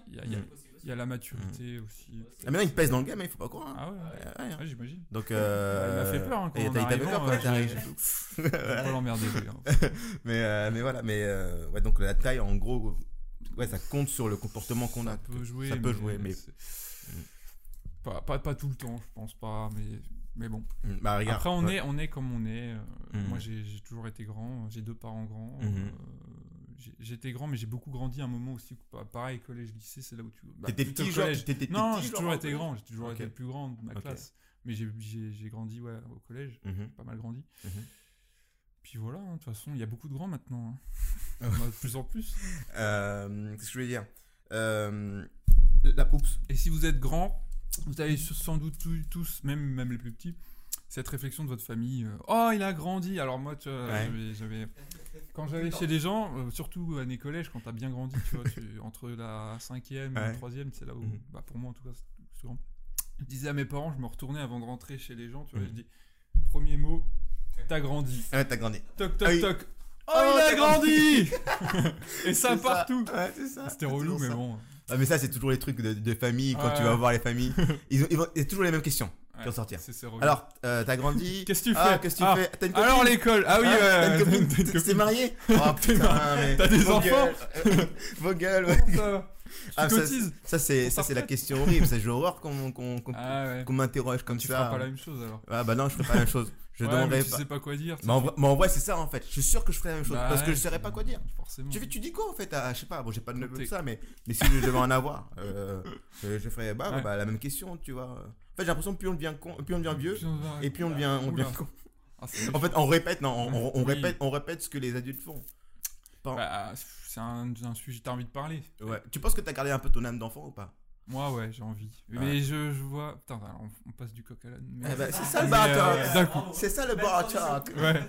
Il y a, il y a- y a la maturité aussi. Ah, maintenant il pèse dans le game, hein, il faut pas croire. hein. Ah ouais, ouais. Ouais, ouais, hein. J'imagine. Donc euh, Il m'a fait peur hein, quand et il arrive. t'avait peur quand t'arrives. Faut pas l'emmerder. hein. (laughs) mais euh, mais voilà, mais euh, ouais donc la taille en gros ouais, ça compte sur le comportement qu'on a. Ça peut jouer. ça peut jouer, mais- Pas, pas, pas tout le temps, je pense pas, mais, mais bon. Mm, Bah, regarde. Après, on, ouais. est, on est comme on est. euh, Mhm. Moi, j'ai toujours été grand. J'ai deux parents grands. Mhm. euh, J'étais grand, mais j'ai beaucoup grandi à un moment aussi. pa- Pareil, collège, lycée, c'est là où tu. bah, T'étais petit, genre. t'étais Non, j'ai toujours été grand. J'ai toujours Ok. été le plus grand de ma classe. Mais j'ai- grandi ouais, au collège. Mhm. Pas mal grandi. Puis voilà, hein, de toute façon, il y a beaucoup de grands maintenant. hein. Ah (laughs) de plus en plus. Euh, Qu'est-ce que je voulais dire? Euh, la, Oups. Et si vous êtes grand, vous avez sans doute tous, même, même les plus petits, cette réflexion de votre famille. euh, oh, il a grandi. Alors moi, tu vois, Ouais. j'avais- j'avais, quand j'allais chez des gens, surtout année collège, quand t'as bien grandi, tu vois, tu- (laughs) entre la cinquième et Ouais. la troisième, c'est là où, Mhm. bah, pour moi en tout cas, souvent. Je disais à mes parents, je me retournais avant de rentrer chez les gens, tu vois, Mhm. je dis, premier mot, t'as grandi. Ah, t'as grandi. Toc toc Ah oui. toc. Oh, Oh, il a grandi Et ça C'est partout Ouais, c'est ça. C'était c'est relou, mais ça. bon. Ah, mais ça, c'est toujours les trucs de, de famille quand Ouais. tu vas voir les familles. (laughs) Ils ont, ils vont- a toujours les mêmes questions qui Ouais, vont sortir. c'est- c'est. Alors, euh, t'as grandi. (laughs) qu'est-ce que tu Ah, fais qu'est-ce que tu Ah, fais T'as une copine Alors l'école Ah oui, Ah, ouais, t'as une ouais, copine T'es- marié Oh (laughs) putain, mais. T'as des enfants Vos gueules, ouais. Ça Tu Ah, ça, Ça, c'est ça, c'est la question horrible. Ça, j'ai horreur qu'on qu'on qu'on- Ah ouais. qu'on m'interroge comme Tu ça. feras pas la même chose alors. Ah, bah non, je ferai pas la même chose. Je ouais, demanderai mais tu pas. sais pas quoi dire. Mais en, vrai, c'est ça en fait. Je suis sûr que je ferai la même chose. Bah parce que je saurais pas quoi dire. Forcément. Tu, tu dis quoi en fait à, Je sais pas, bon, j'ai pas de neveu ça, mais, mais si je devais en avoir, (laughs) euh, je, je ferais bah, Ouais. bah, la même question, tu vois. En fait, j'ai l'impression que plus on devient, con, plus on devient vieux, et plus on devient, on Oula. devient con. Ah, En fait, on répète, non, on, on- on Oui. répète, on répète ce que les adultes font. Bah, c'est un, un sujet, t'as envie de parler. Ouais. Tu penses que t'as gardé un peu ton âme d'enfant ou pas? Moi, ouais, j'ai envie. Ouais. Mais je, je vois. Putain, on, on passe du coq à l'âne. mais- Eh ben, c'est ça le Mais, bar euh. C'est ça le bar talk. Ouais.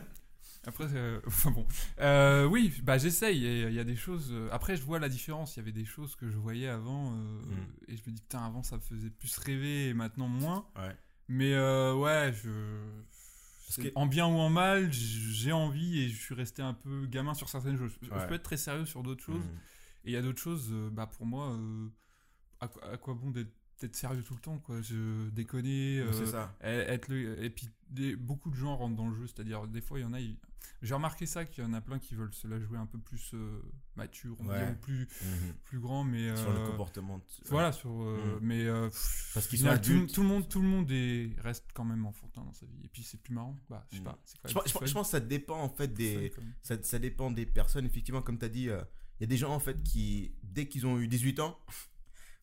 Après, euh, (laughs) enfin bon. Euh, oui, bah j'essaye. et Il y a des choses. euh, après, je vois la différence. Il y avait des choses que je voyais avant. euh, Mm. Et je me dis, putain, avant, ça me faisait plus rêver et maintenant moins. Ouais. Mais euh, ouais, je. Que- En bien ou en mal, j'ai envie et je suis resté un peu gamin sur certaines choses. Je, peux être très sérieux sur d'autres choses. Mm. Et il y a d'autres choses, euh, bah pour moi, euh, à, quoi- à quoi bon d'être sérieux tout le temps, quoi. Je déconner. euh, ça. être le- et puis des- beaucoup de gens rentrent dans le jeu, c'est-à-dire des fois il y en a. ils- J'ai remarqué ça qu'il y en a plein qui veulent se la jouer un peu plus euh, mature, on Ouais. ou plus Mhm. plus grand, mais Sur le euh, comportement. de- Voilà, sur euh, Mhm. mais euh, pff, Parce qu'ils sont tout, adultes. tout le monde, tout le monde est, reste quand même enfantin dans sa vie. Et puis c'est plus marrant. Bah je sais Mhm. pas. quand Je, même pense- je plus pense- je fun. pense que ça dépend en fait des. Ça, ça dépend des personnes, effectivement, comme tu as dit. euh, Il y a des gens en fait qui, dès qu'ils ont eu 18 ans,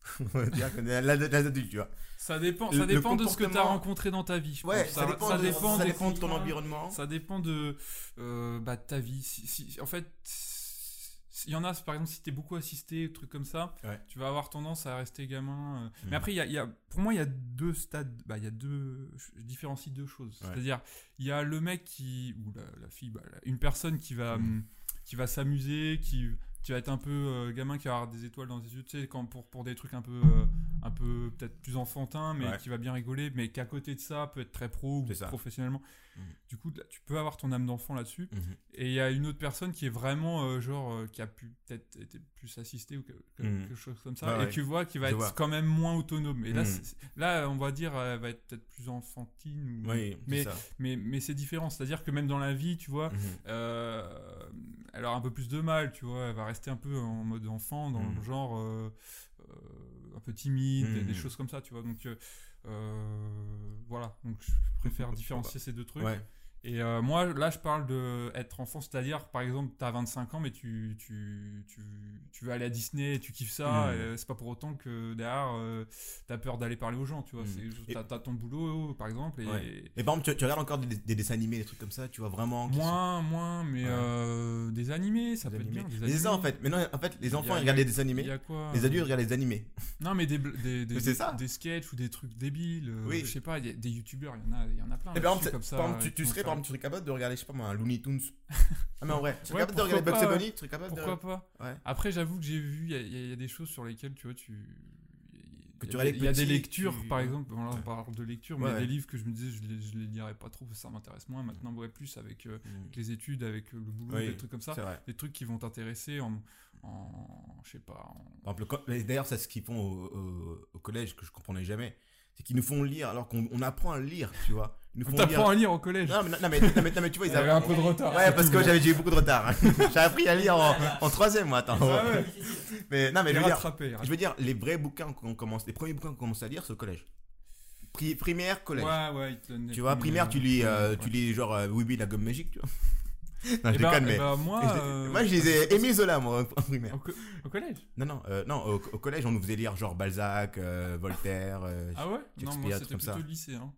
(laughs) on va dire que l'âge l'âge adulte, tu vois. Ça dépend, ça dépend de ce que tu as rencontré dans ta vie. Ouais, ça, dépend, de, dépend ça des dépend de ton environnement. Ça dépend de, euh, bah, de ta vie. Si, si- en fait, il y en a, par exemple, si tu es beaucoup assisté, trucs comme ça, Ouais. tu vas avoir tendance à rester gamin. euh. Mhm. Mais après, il y a, il y a- pour moi, il y a deux stades. Bah, il y a deux. Je différencie deux choses. Ouais. C'est-à-dire, il y a le mec qui. ou la, la fille, bah, la- une personne qui va, Mhm. hum, qui va s'amuser, qui, qui va être un peu euh, gamin, qui va avoir des étoiles dans les yeux, tu sais, quand, pour, pour des trucs un peu. euh, un peu peut-être plus enfantins, mais Ouais. qui va bien rigoler, mais qu'à côté de ça peut être très pro ou professionnellement. Mhm. Du coup, là, tu peux avoir ton âme d'enfant là-dessus. Mhm. Et il y a une autre personne qui est vraiment, euh, genre, qui a pu peut-être été plus assistée ou que- que- Mhm. quelque chose comme ça. Ouais, et ouais. tu vois qu'il va Je être vois. quand même moins autonome. Et là, là, on va dire, elle va être peut-être plus enfantine. Ou... Oui, mais, c'est ça. mais, mais c'est différent. C'est-à-dire que même dans la vie, tu vois, elle aura un peu plus de mal, tu vois. Elle va rester un peu en mode enfant, dans le genre euh, euh, un peu timide, des- des Mhm. choses comme ça, tu vois. Donc, euh, voilà. Donc, je préfère différencier ces deux trucs. Ouais. Et euh, moi, là, je parle de être enfant, c'est-à-dire, par exemple, tu as 25 ans, mais tu, tu, tu, tu veux aller à Disney tu kiffes ça. Et c'est pas pour autant que derrière, tu as peur d'aller parler aux gens, tu vois. Et- T'as as ton boulot, par exemple, et Ouais. Et par exemple, tu, tu regardes encore des, des dessins animés, des trucs comme ça, tu vois vraiment. sont- moins, moins, mais Ouais. euh, des animés, ça des peut être bien. Des ça en fait. Mais non, en fait, les enfants ils regardent des dessins Il animés, y a quoi? Les euh, adultes regardent des animés. (laughs) Non, mais des, des, des, des- des sketchs ou des trucs débiles. euh, Oui. Je sais pas, des youtubeurs, il y en a, y en a plein. Et par exemple, là-dessus, comme ça, par exemple, tu, euh, serais, par exemple, tu serais capable de regarder, je sais pas moi, un Looney Tunes. (laughs) ah, mais en vrai, tu serais Ouais, capable de regarder Bugs Bunny Tu serais capable Pourquoi pas. Ouais. Après, j'avoue que j'ai vu, il y a- y, y des choses sur lesquelles, tu vois, tu. Que il y y a des lectures, tu- par exemple, on parle de lecture, mais des livres que je me disais, je les, je les lirais pas trop, ça m'intéresse moins. Maintenant, ouais, plus avec euh, Mm. les études, avec euh, le boulot, Oui, des trucs comme ça. Des trucs qui vont t'intéresser en. en je sais pas. en- D'ailleurs, c'est ce qu'ils font au, au- au collège que je comprenais jamais. C'est qu'ils nous font lire alors qu'on on apprend à lire, tu vois. Nous font T'apprends lire. à lire au collège. Non mais, non, mais, non, mais, non, mais tu vois, (laughs) ils avaient un peu de retard. Ouais, parce que (laughs) j'avais eu beaucoup de retard. (laughs) J'ai appris à lire en, en troisième, moi, attends. Ah ouais. Mais non, mais je veux dire, rattrapé. je veux dire, les vrais bouquins qu'on commence, les premiers bouquins qu'on commence à lire, c'est au collège. Pri- primaire, collège. Ouais, ouais, il Tu vois, primaire, tu lis, euh, ouais. tu lis genre euh, Oui, oui, la gomme magique, tu vois. non, je Eh ben- déconne, eh mais. ben, moi, je l'ai- euh, moi, je lisais Émile Zola, moi, en primaire. Au, co- au collège? Non, non, euh, non au, au collège, on nous faisait lire genre Balzac, euh, Voltaire. euh, Ah ouais? Non, moi Shakespeare, c'était ça. plutôt le lycée. Hein.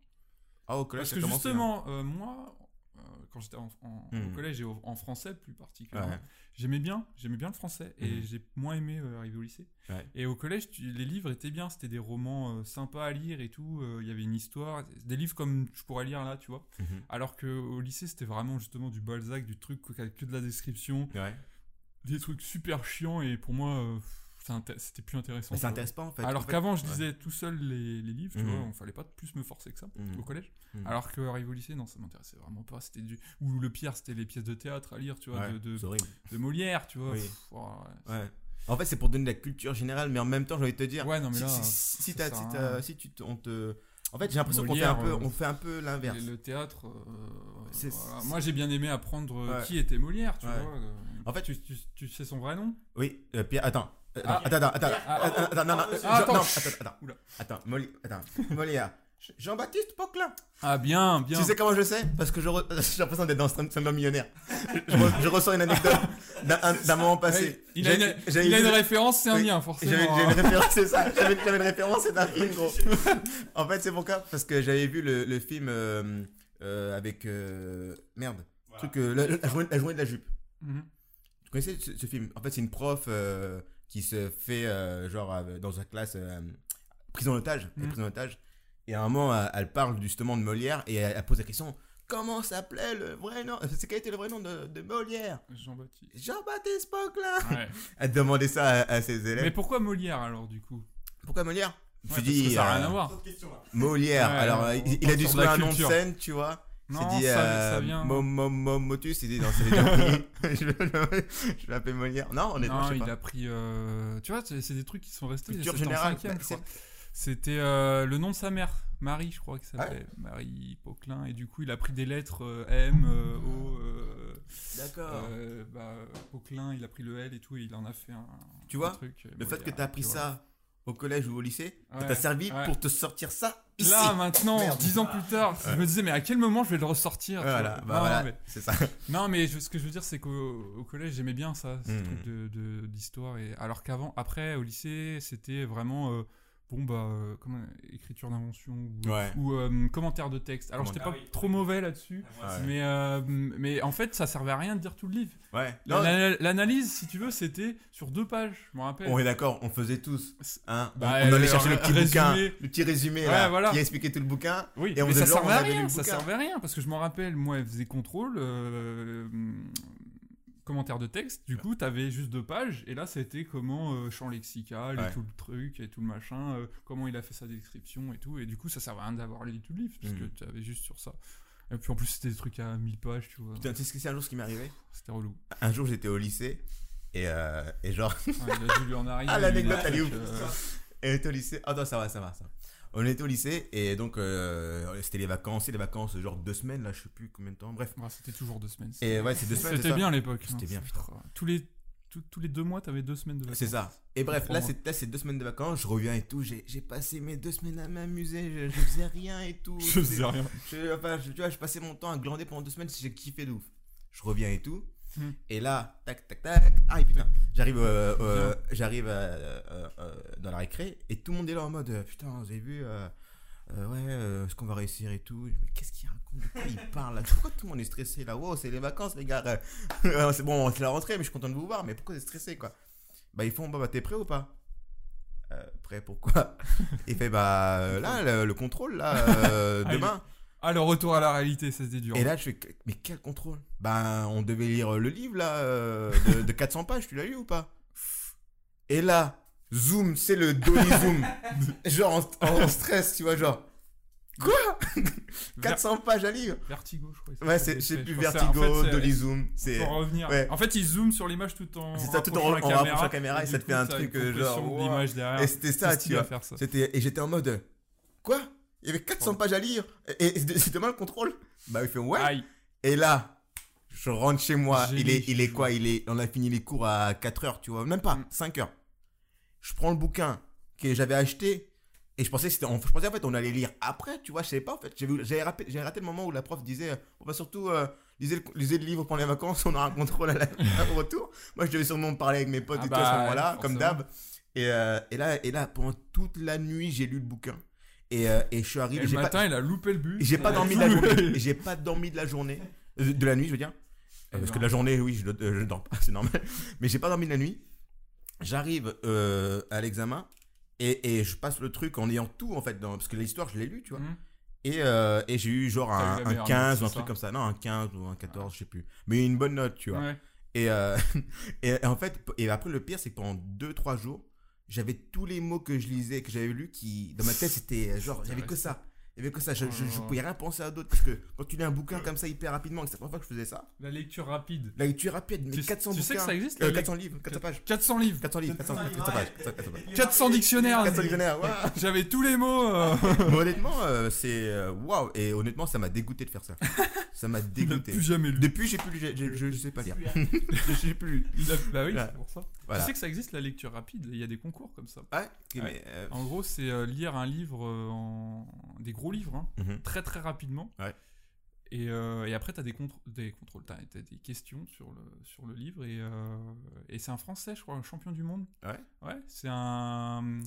Ah, au collège, Parce que hein. justement, euh, moi, euh, quand j'étais en, en- au collège et au- en français plus particulièrement, Ouais. j'aimais bien, j'aimais bien le français et Hmm. j'ai moins aimé euh, arriver au lycée. Ouais. Et au collège, tu- les livres étaient bien, c'était des romans sympas à lire et tout. Il y avait une histoire, des livres comme je pourrais lire là, tu vois. Mhm. Alors que au lycée, c'était vraiment justement du Balzac, du truc avec que de la description, Ouais. des trucs super chiants et pour moi, c'était plus intéressant. Mais ça intéresse pas en fait. Alors En fait, qu'avant, je ouais. lisais tout seul les, les livres, tu Mhm. vois, on fallait pas plus me forcer que ça Mhm. au collège. Mhm. Alors que arrivé au lycée, non, ça m'intéressait vraiment pas. C'était du ou le pire, c'était les pièces de théâtre à lire, tu vois, Ouais, de, de, Molière, tu vois. Oui. Pff, oh, ouais. En fait, c'est pour donner de la culture générale, mais en même temps, j'ai envie de te dire. Ouais, non, mais si, là, si, si, t'as- si t'as- rien. si tu on te. En fait, j'ai l'impression qu'on fait un peu, euh, on fait un peu l'inverse. Le, le théâtre, euh, C'est- voilà. c'est- moi j'ai bien aimé apprendre euh, Ouais. qui était Molière, tu Ouais. vois. En fait- tu, tu, tu sais son vrai nom? Oui, euh, Pierre, attends. Euh, attends, attends, attends, Ah, attends, attends, non, non, ah, attends. attends, attends, attends, Moli- attends, Molière, Jean-Baptiste Poquelin. Ah bien, bien. Tu sais comment je sais? Parce que (laughs) j'ai l'impression d'être dans Slumdog Millionnaire. Je, je ressens une anecdote d'un un- d'un moment passé. Il a, une, j'avais il a vu- une référence, c'est un J'avais forcément. j'avais hein. une référence, c'est ça. J'avais une référence, c'est un film, gros. en fait, c'est pourquoi? Parce que j'avais vu le, le film euh, euh, avec. euh, merde. Truc, la, la journée, la journée de la jupe. Mhm. Tu connaissez ce, ce film? En fait, c'est une prof qui se fait, euh, genre, euh, dans sa classe, euh, prise en otage. Elle est Mhm. prise en otage. Et à un moment, elle, elle parle justement de Molière et elle, elle pose la question Comment s'appelait le vrai nom C'est quel était le vrai nom de, de Molière? Jean-Baptiste. Jean-Baptiste Poquelin Ouais. (laughs) Elle demandait ça à, à ses élèves. Mais pourquoi Molière alors du coup? Pourquoi Molière? Je Ouais, me parce dis, ça n'a rien euh, à voir. Molière. Ouais, Alors, on- il, on il a dû se un nom de scène, tu vois. Non, dit ça, euh, ça vient. Mom, mom, mom, motus. Il dit, non, c'est (laughs) pris. (laughs) je vais je l'appeler Molière. Non, honnêtement, Non, je sais il pas. a pris. euh, Tu vois, c'est des trucs qui sont restés. Culture générale, bah, C'était euh, le nom de sa mère, Marie, je crois que ça Ah s'appelait. Marie Poquelin. Et du coup, il a pris des lettres M, O. euh, D'accord. bah, Poquelin, il a pris le L et tout, et il en a fait un. Tu un vois, truc, Le fait que tu as appris ça au collège ou au lycée, ça t'a servi pour te sortir ça ici. Là, maintenant, dix ans plus tard, je me disais, mais à quel moment je vais le ressortir tu Voilà, bah Non, voilà, mais- c'est ça. (laughs) Non, mais je- ce que je veux dire, c'est qu'au au collège, j'aimais bien ça, ce Mhm. truc de- de- d'histoire. et alors qu'avant, après, au lycée, c'était vraiment. euh, bon, bah, euh, comment, écriture d'invention ou, Ouais. ou, euh, commentaire de texte. Alors, j'étais Ah pas oui. trop mauvais là-dessus, Ah, Ouais. mais, euh, mais en fait, ça servait à rien de dire tout le livre. Ouais. L'analyse, si tu veux, c'était sur deux pages, je me rappelle. on est d'accord, on faisait tous. Hein on, Bah, on allait euh, chercher le petit bouquin, résumé. le petit résumé Ouais, là, voilà. qui expliquait tout le bouquin. Oui, Et on mais ça servait à rien, ça bouquin. servait à rien, parce que je me rappelle, moi, elle faisait contrôle, euh, commentaire de texte, du coup, t'avais juste deux pages, et là, c'était comment euh, champ lexical, Ouais. et tout le truc, et tout le machin, euh, comment il a fait sa description, et tout, et du coup, ça servait à rien d'avoir lu tout le livre, parce Mhm. que t'avais juste sur ça. Et puis, en plus, c'était des trucs à 1000 pages, tu vois, Putain, tu sais ce que c'est un jour ce qui m'est arrivé? C'était relou. Un jour j'étais au lycée et, euh, et genre, Ouais, il a dû lui en (laughs) arriver. Ah, l'anecdote, elle est ouf. euh, on était au lycée. Attends, ça va, ça va, ça. va. On était au lycée et donc euh, c'était les vacances, c'est les vacances, genre deux semaines là, je sais plus combien de temps, bref. ouais, c'était toujours deux semaines. Et ouais, c'est deux semaines. c'est C'était bien à l'époque. C'était hein, bien, c'est- putain. Tous les, tous, tous les deux mois, t'avais deux semaines de vacances. C'est ça. Et bref, là, c'est deux semaines de vacances, je reviens et tout. J'ai j'ai passé mes deux semaines à m'amuser, je, je faisais rien et tout. (laughs) Je faisais rien. Je, enfin, je- tu vois, je passais mon temps à glander pendant deux semaines, j'ai kiffé de ouf. Je reviens et tout. Hmm. Et là, tac, tac, tac. Ah putain, j'arrive euh, euh, j'arrive euh, dans la récré et tout le monde est là en mode putain, vous avez vu ouais, est-ce qu'on va réussir et tout. Mais qu'est-ce qu'il raconte De quoi il parle là? Pourquoi tout le monde est stressé là? Wow, c'est les vacances, les gars. (laughs) C'est bon, c'est la rentrée, mais je suis content de vous voir. Mais pourquoi vous êtes stressé quoi? Bah, ils font bah, bah t'es prêt ou pas? Prêt pourquoi? (laughs) Il fait bah là, le, le contrôle là, Ah, demain. Ah, le retour à la réalité, ça c'était dur. Et là, je fais, mais quel contrôle? Ben, on devait lire le livre, là, euh, de, de (laughs) 400 pages, tu l'as lu ou pas? Et là, zoom, c'est le dolly (laughs) zoom. genre en, en stress, tu vois, genre, quoi? 400 pages à lire? Vertigo, je crois. Ouais, c'est plus vertigo, en fait, dolly zoom. C'est Pour revenir. ouais. En fait, il zoome sur l'image tout en. C'est ça, tout en- la rapprochant la caméra, et ça te fait un truc, euh, genre, wow. l'image derrière. Et c'était ça, tu vois. faire ça. C'était, et j'étais en mode, quoi? Il y avait 400 pages à lire. Et, et c'est demain le contrôle Bah, il fait ouais. Aïe. Et là, je rentre chez moi. Il est, il est quoi? Il est, On a fini les cours à 4 heures, tu vois. Même pas, Mm. 5 heures. Je prends le bouquin que j'avais acheté. Et je pensais, c'était, je pensais en fait on allait lire après, tu vois. Je savais pas en fait. J'avais raté, raté le moment où la prof disait On va surtout euh, lisez, le, lisez le livre pendant les vacances, on aura un contrôle à la, (laughs) au retour. Moi, je devais sûrement parler avec mes potes Ah et tout à ce bah, moment-là, comme d'hab. Et, euh, et, là, et là, pendant toute la nuit, j'ai lu le bouquin. Et, euh, et je suis Et arrivé. le pas- matin, il a loupé le but. j'ai pas Ouais. dormi de la journée. (laughs) J'ai pas dormi de la journée. De la nuit, je veux dire. Euh, Parce que la journée, oui, je, dois- euh, dors pas, (laughs) c'est normal. Mais j'ai pas dormi de la nuit. J'arrive euh, à l'examen et, et je passe le truc en ayant tout, en fait. Dans, parce que l'histoire, je l'ai lu, tu vois. Mhm. Et, euh, et j'ai eu genre eu un, la un meilleure 15 ou un truc ça comme ça. Non, un 15 ou un 14, je sais plus. Mais une bonne note, tu vois. Ouais. Et, euh, et, (laughs) et en fait, et après, le pire, c'est que pendant 2-3 jours, j'avais tous les mots que je lisais, que j'avais lus, qui, dans ma tête, c'était euh, genre, avait que ça. Il y avait que ça. Je, je, je Oh. pouvais rien penser à d'autres. Parce que quand tu lis un bouquin comme ça hyper rapidement, c'est la première fois que je faisais ça. La lecture rapide. La lecture rapide, mais Tu- 400 tu sais bouquins. que ça existe, Euh, la 400 livres, 400 pages. 400 livres. 400 livres, 400, 400 pages. 400 pages. 400 dictionnaires. 400 dictionnaires, ouais. (laughs) J'avais tous les mots. euh, Mais honnêtement, euh, c'est euh, waouh. Et honnêtement, ça m'a dégoûté de faire ça. Ça m'a (laughs) dégoûté. plus jamais lu. Depuis, j'ai plus, lu- je, je sais pas lire. (laughs) Je sais plus. Bah oui, c'est pour ça. Voilà. Tu sais que ça existe la lecture rapide. Il y a des concours comme ça. Ouais. ok, mais, euh, En gros, c'est euh, lire un livre euh, en des gros livres, hein, mhm. très très rapidement. Ouais. Et, euh, et après, tu as des, contr- des contrôles, tu as, des questions sur le, sur le livre. Et, euh, et c'est un Français, je crois, un champion du monde. Ouais. Ouais, c'est un.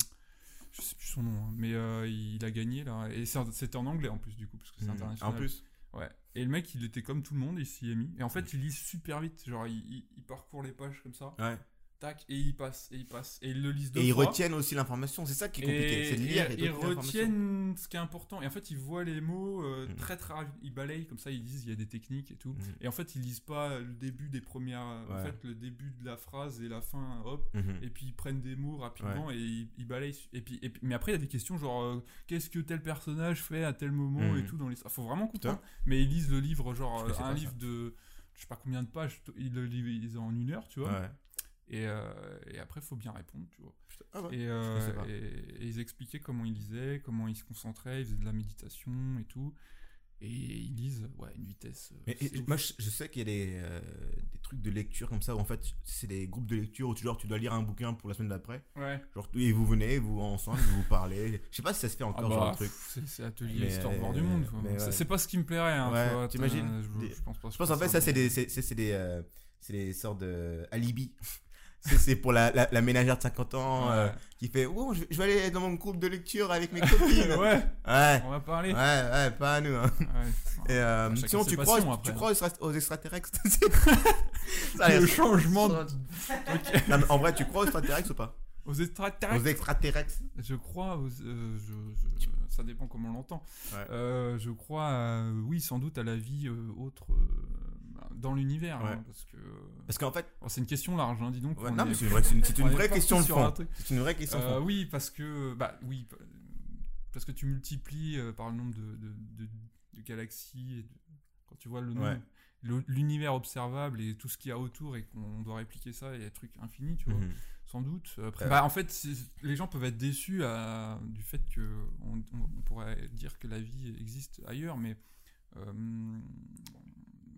Je sais plus son nom, hein, mais euh, il a gagné là. Et c'était en anglais en plus, du coup, parce que c'est Mhm. international. En plus. Ouais. Et le mec, il était comme tout le monde, il s'y est mis. Et en fait, il lit super vite. Genre, il, il- il parcourt les pages comme ça. Ouais. Tac, et il passe, et il passe. Et il le lise deux Et ils retiennent aussi l'information. C'est ça qui est compliqué. C'est de lire et, et de ils retiennent ce qui est important. Et en fait, ils voient les mots euh, Mhm. très très. Ils balayent comme ça, ils disent il y a des techniques et tout. Mhm. Et en fait, ils lisent pas le début des premières. En fait, le début de la phrase et la fin, hop. Mhm. Et puis ils prennent des mots rapidement et ils, ils balayent. Et puis, et puis- mais après, il y a des questions genre euh, qu'est-ce que tel personnage fait à tel moment et tout dans les. Faut vraiment comprendre. Putain. Mais ils lisent le livre, genre un livre de. Je sais pas combien de pages, ils le lisent en une heure, tu vois. Ouais. Et, euh, et après, il faut bien répondre, tu vois. Putain. Ah ouais. Et, euh, et- et ils expliquaient comment ils lisaient, comment ils se concentraient, ils faisaient de la méditation et tout. Et ils lisent, ouais, une vitesse. euh, Mais, et- moi, je, je sais qu'il y a des, euh, des trucs de lecture comme ça où en fait, c'est des groupes de lecture où tu, genre, tu dois lire un bouquin pour la semaine d'après. Ouais. Genre, et vous venez, vous ensemble, vous vous parlez. Je sais pas si ça se fait Ah encore, bah, genre de truc. c'est- atelier histoire de voir euh, du monde. ouais. C'est pas ce qui me plairait. Hein, Ouais, t'imagines je, pense pas. Je pense en fait, ça, c'est des, c'est, euh, c'est des sortes de alibis. C'est, pour la, la, la ménagère de 50 ans euh, qui fait Oh, je, je vais aller dans mon groupe de lecture avec mes copines. (laughs) Ouais. on va parler. Ouais, ouais, pas à nous. hein. Ouais. Et euh, sinon, tu crois, après. tu crois aux extra- aux extraterrestres? (laughs) (laughs) Le changement de- Non, mais en vrai, tu crois aux extraterrestres ou pas? Aux extraterrestres? Aux extraterrestres Je crois, aux- euh, je- je- ça dépend comment on l'entend. Ouais. Euh, je crois, euh, oui, sans doute à la vie autre dans l'univers. Ouais. hein, parce que Parce qu'en fait, oh, c'est une question large, hein, dis donc. ouais, non, est- mais c'est (laughs) une vraie, une, une question de fond. C'est une vraie question de Euh, fond. oui, parce que, bah oui, pa- parce que tu multiplies euh, par le nombre de, de, de- de galaxies, et quand tu vois le nombre, Ouais. l'univers observable et tout ce qu'il y a autour et qu'on doit répliquer ça, il y a des trucs infinis, tu vois. Mhm. Sans doute. Après, Euh. bah, en fait, les gens peuvent être déçus à- du fait que on, on pourrait dire que la vie existe ailleurs, mais euh,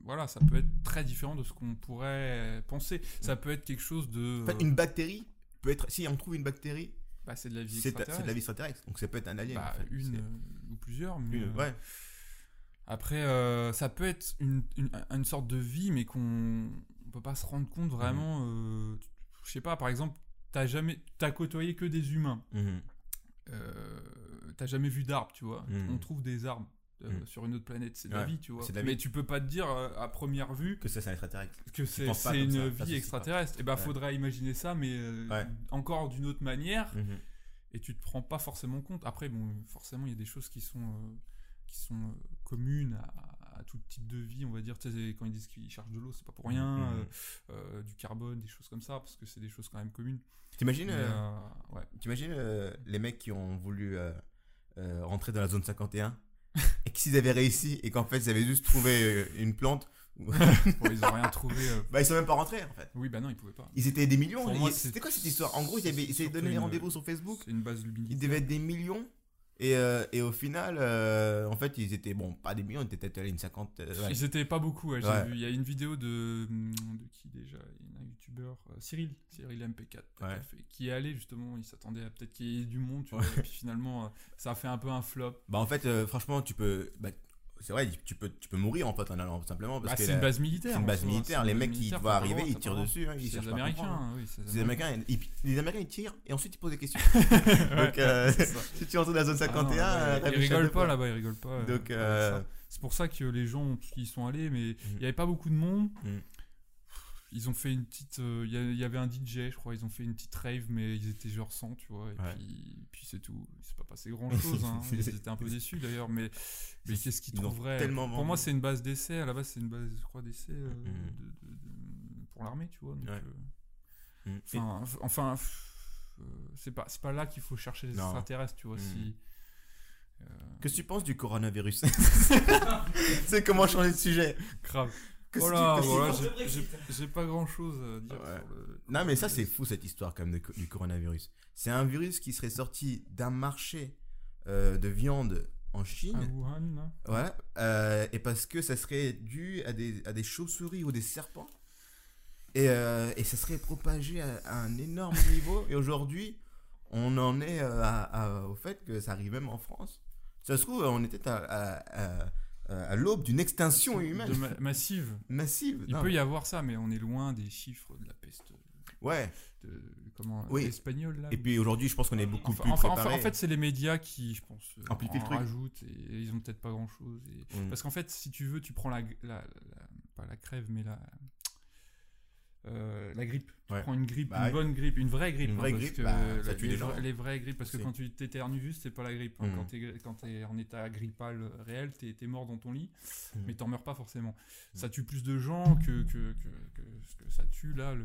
voilà, ça peut être très différent de ce qu'on pourrait penser. Ça peut être quelque chose de. En fait, une bactérie peut être. Si on trouve une bactérie, bah, c'est de la vie c'est c'est de extraterrestre. la vie extraterrestre. Donc ça peut être un alien. Bah, en fait. une ou plusieurs. Mais, une- euh, ouais. Après, euh, ça peut être une, une, une sorte de vie, mais qu'on on peut pas se rendre compte vraiment. euh, je sais pas, par exemple, t'as jamais, t'as côtoyé que des humains. Mhm. Euh, t'as jamais vu d'arbres, tu vois. Mhm. On trouve des arbres euh, Mhm. sur une autre planète, c'est de la Ouais, vie, tu vois. de Mais tu peux pas te dire euh, à première vue Que c'est un extraterrestre. que c'est une ça, vie extraterrestre. Et ben, Ouais. faudrait imaginer ça, mais euh, Ouais. encore d'une autre manière. Mhm. Et tu te prends pas forcément compte. Après, bon, forcément, il y a des choses qui sont qui sont communes à, à tout type de vie, on va dire. Tu sais, quand ils disent qu'ils cherchent de l'eau, c'est pas pour rien. Euh, du carbone, des choses comme ça, parce que c'est des choses quand même communes. T'imagines ouais. T'imagines les mecs qui ont voulu rentrer dans la zone 51 (laughs) et que s'ils avaient réussi et qu'en fait ils avaient juste trouvé euh, une plante, (laughs) ils ont rien trouvé. euh, bah ils sont même pas rentrés en fait. Oui, bah non, ils pouvaient pas. Ils étaient des millions. Ils- C'était quoi cette histoire? En gros, ils avaient, ils donné les rendez-vous sur Facebook. C'est une base Ils lumineuse. devaient être des millions Et, euh, et au final, euh, en fait, ils étaient, bon, pas des millions, ils étaient peut-être allés une cinquante. euh, ouais. Ils étaient pas beaucoup, ouais, j'ai Ouais. vu. Il y a une vidéo de, de qui déjà? Il y a un youtubeur, euh, Cyril, Cyril MP4, tout à Ouais. fait, qui est allé justement, il s'attendait à peut-être qu'il y ait du monde, tu vois, et puis finalement, ça a fait un peu un flop. Bah, en fait, franchement, tu peux. bah, c'est vrai, tu peux, tu peux mourir en fait en allant simplement parce Bah, que c'est une base militaire. c'est une base militaire. Les mecs qui te voient arriver, ils tirent dessus. hein, ils C'est cherchent les Américains, oui, c'est les Américains, puis les Américains ils tirent et ensuite ils posent des questions. Ouais, (laughs) Donc, euh, (laughs) si tu entres dans la zone Ah non, 51, là-bas, euh, ils rigolent pas là-bas, ils rigolent pas. Donc, euh, c'est pour ça que les gens qui y sont allés, mais il Mhm. y avait pas beaucoup de monde. Mhm. Ils ont fait une petite. euh, Il y avait un DJ, je crois. Ils ont fait une petite rave, mais ils étaient genre 100, tu vois. Et Ouais. puis, puis c'est tout. Il s'est pas passé grand chose. hein. (laughs) Ils étaient un peu déçus d'ailleurs, mais, mais qu'est-ce qu'ils trouveraient? Pour moi, c'est une base d'essai. À la base, c'est une base, je crois, d'essai euh, de- de- de- pour l'armée, tu vois. donc, Ouais. euh, Mm. Enfin, c'est pas, c'est pas là qu'il faut chercher les extraterrestres, tu vois. Mm. Si, Qu'est-ce que tu penses du coronavirus? (laughs) (laughs) C'est comment changer de sujet grave. Que Voilà, j'ai- pas grand chose à dire Ouais. sur le. Non, mais ça, c'est fou cette histoire quand même de- du coronavirus. C'est un virus qui serait sorti d'un marché euh, de viande en Chine. À Wuhan, Voilà. euh, et parce que ça serait dû à des, à des chauves-souris ou des serpents. Et, euh, et ça serait propagé à, à un énorme (laughs) niveau. Et aujourd'hui, on en est à- au fait que ça arrive même en France. Ça se trouve, on était à, à- à- à l'aube d'une extinction humaine de ma- massive. massive. Il Non, peut y avoir ça, mais on est loin des chiffres de la peste Ouais. de, comment, Oui. espagnole là. Et puis aujourd'hui, je pense qu'on est beaucoup Enfin, plus enfin, enfin, préparé. en fait, c'est les médias qui, je pense, euh, Amplifient en le truc. rajoutent et ils ont peut-être pas grand chose. Mm. Parce qu'en fait, si tu veux, tu prends la, la- la- pas la crève, mais la, euh, la grippe. Tu Ouais. prends une grippe, Bah une bonne grippe, une vraie grippe. Une hein, vraie parce grippe, que bah, ça tue les, des gens. les vraies grippes, parce que quand tu t'éternues juste, c'est pas la grippe. hein. Mm. Quand t'es en état grippal réel, t'es es mort dans ton lit, Mm. mais t'en meurs pas forcément. Ça tue plus de gens que, que, que, que ça tue là, le,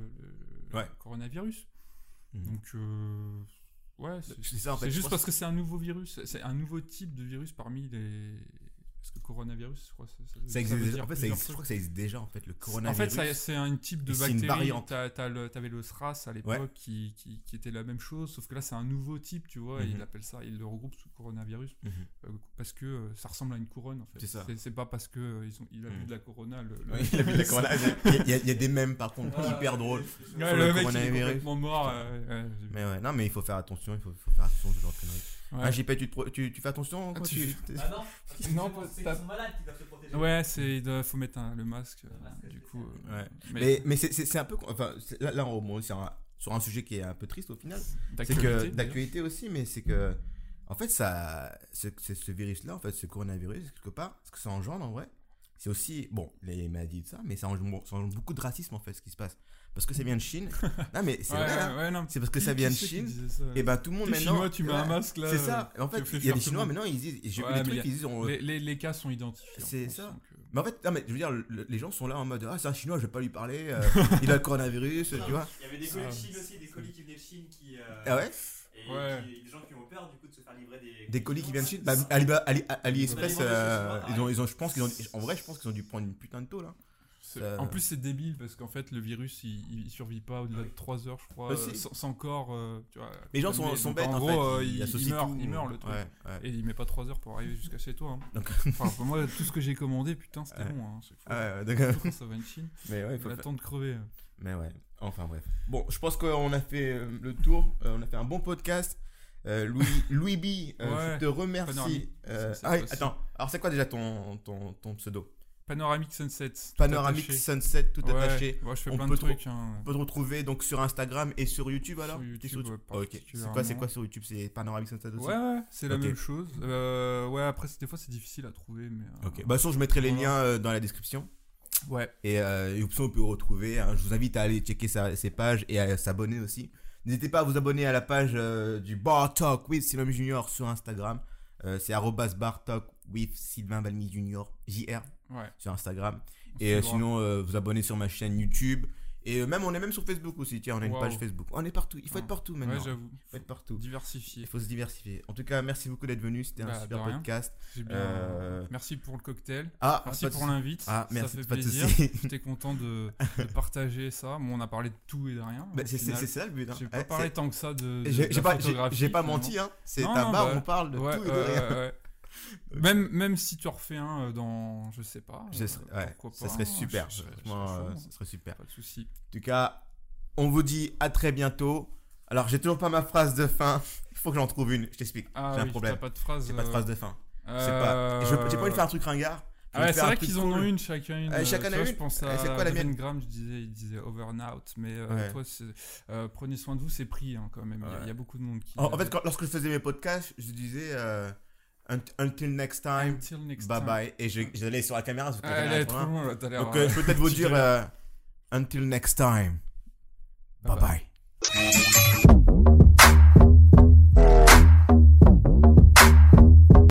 le Ouais. coronavirus. Mm. Donc, euh, ouais, c'est en fait, juste parce que c'est un nouveau virus, c'est un nouveau type de virus parmi les. Parce que coronavirus, je crois, ça, ça- existe en fait, ça existe- je crois que ça existe déjà en fait le En coronavirus. fait, ça- c'est un type de Et c'est une bactérie. T'avais le SRAS à l'époque Ouais. qui, qui, qui était la même chose, sauf que là, c'est un nouveau type, tu vois, et Mhm. il appelle ça, il le regroupe sous coronavirus, Mhm. euh, parce que euh, ça ressemble à une couronne, en fait. C'est ça. C'est pas parce que euh, ils ont, il a bu Mhm. de la corona. Le, le- Oui, il a vu la corona. (laughs) Il y a- il y, des mèmes par contre hyper drôles. Ouais, sur le, le mec, il est coronavirus. complètement mort. euh. Mais ouais, non, mais il faut faire attention, il faut, faut faire attention ce genre de conneries. Ouais. Ah, JP, tu, te pro- tu, tu fais attention quand tu- tu... Ah non parce que (laughs) Non, c'est- qu'ils sont malades qui doivent se protéger. Ouais, c'est il doit- faut mettre un- le masque. Le masque, du coup. euh, Ouais. Mais, Mais, mais c'est- c'est c'est un peu... Enfin, c'est- là, là on rebondit sur un, sur un sujet qui est un peu triste au final. C'est d'actualité, que d'ailleurs. d'actualité aussi, mais c'est que en fait ça, ce, ce- virus-là, en fait, ce coronavirus quelque part, ce que ça engendre en vrai, c'est aussi bon les maladies de ça, mais ça engendre, ça engendre beaucoup de racisme en fait, ce qui se passe, parce que ça vient de Chine. (laughs) non mais c'est Ouais, vrai, hein. non. c'est parce que ça vient de Chine. ça Et ben tout le monde maintenant. chinois, tu mets un masque là. C'est ça. En tu fait, il y a des Chinois maintenant, ils disent, j'ai vu Ouais, des mais trucs, y a- ils disent, on- Les, les, les cas sont identifiés. en C'est ça. donc, euh, mais en fait, non mais je veux dire, le- les gens sont là en mode, ah c'est un Chinois, je vais pas lui parler, euh, (laughs) il a le coronavirus, tu vois. Il y avait des colis de Chine aussi, des colis qui venaient de Chine qui. euh, Ah ouais. Et Ouais. qui- des gens qui ont peur du coup de se faire livrer des. Des colis qui viennent de Chine. Bah, Bah, Ali- AliExpress, Ils ont euh, Chinois, ils ont, ils ont, je pense qu'ils ont, en vrai, je pense qu'ils ont dû prendre une putain de taux là. Ça- En plus, c'est débile parce qu'en fait, le virus il, il survit pas au-delà de 3 heures, je crois, euh, sans, sans corps. euh, tu vois, Les gens sont, bêtes En en gros, fait. euh, il, meurt, tout. il meurt le truc. Ouais, ouais. Et il met pas 3 heures pour arriver jusqu'à chez toi. hein. Donc, Enfin, pour moi, tout ce que j'ai commandé, putain, c'était Ouais. bon. Hein, c'est fou. ouais, ouais, donc, Surtout quand ça va une Chine. (laughs) mais ouais, il faut attendre de crever. Mais ouais, enfin bref. Bon, je pense qu'on a fait euh, le tour. Euh, on a fait un bon podcast. Euh, Louis, (laughs) Louis B, euh, Ouais. je te remercie. Euh, ah attends. Alors, c'est quoi déjà ton, ton, ton pseudo? Panoramic Sunset. tout Panoramic attaché. Sunset, tout Ouais, attaché. ouais, je fais On plein peut de trucs. hein. On peut te retrouver donc sur Instagram et sur YouTube alors Sur YouTube, sur ouais, Ok. C'est quoi, sur YouTube? C'est Panoramic Sunset aussi? Ouais, c'est la même chose. Euh, ouais, après, des fois, c'est difficile à trouver. Mais, euh, Ok. Bah, de toute façon, je mettrai les liens euh, dans la description. Ouais. Et, euh, et option, on peut retrouver. hein. Je vous invite à aller checker sa- ses pages et à s'abonner aussi. N'hésitez pas à vous abonner à la page euh, du Bar Talk with Sylvain Junior sur Instagram. Euh, c'est arrobas bar talk with Sylvain Balmy Junior JR Ouais. sur Instagram. on Et euh, sinon, euh, vous abonner sur ma chaîne YouTube Et euh, même, on est même sur Facebook aussi. Tiens, on a une page Facebook. On est partout. Il faut Ouais. être partout Ouais, maintenant. j'avoue. il faut être partout. Diversifié. Il faut se diversifier. En tout cas, merci beaucoup d'être venu. C'était Bah, un de super podcast. Bien- Euh, Merci pour le cocktail. Ah, Merci pour l'invite. Ah, ça merci, fait pas de plaisir. (laughs) J'étais content de, de partager ça. Bon, on a parlé de tout et de rien. Bah, c'est ça le but. hein. J'ai pas Ouais, parlé tant que ça de. de- J'ai pas, j'ai- pas menti, hein. C'est ta barre, bah, on parle de Ouais, tout et de ouais, rien. Même, même si tu refais un euh, dans, je sais pas, Je euh, ouais, pourquoi ça pas, serait hein, super. je je serais euh, ça serait super. Pas de souci. En tout cas, on vous dit à très bientôt. Alors, j'ai toujours pas ma phrase de fin. Il faut que j'en trouve une. Je t'explique. Ah j'ai un problème. pas de phrase. J'ai pas de euh, phrase de fin. Euh, pas. J'ai pas envie de faire un truc ringard. Ah ouais, c'est vrai qu'ils en ont une chacun. Une, Euh, euh, chacun a une Je pense Euh, à c'est quoi la mienne Graham, je disais, il disait over and out, mais euh, Ouais. toi, euh, prenez soin de vous, c'est pris hein, quand même. Il y a- Ouais. il y, a beaucoup de monde qui. En, en fait, quand- lorsque je faisais mes podcasts, je disais euh, Until next time. Until next bye time. bye. Et je, je l'ai sur la caméra. Si vous ah, elle est trop loin. Donc, euh, ouais. peut-être vous (laughs) dire euh, Until next time. bye. bye. bye.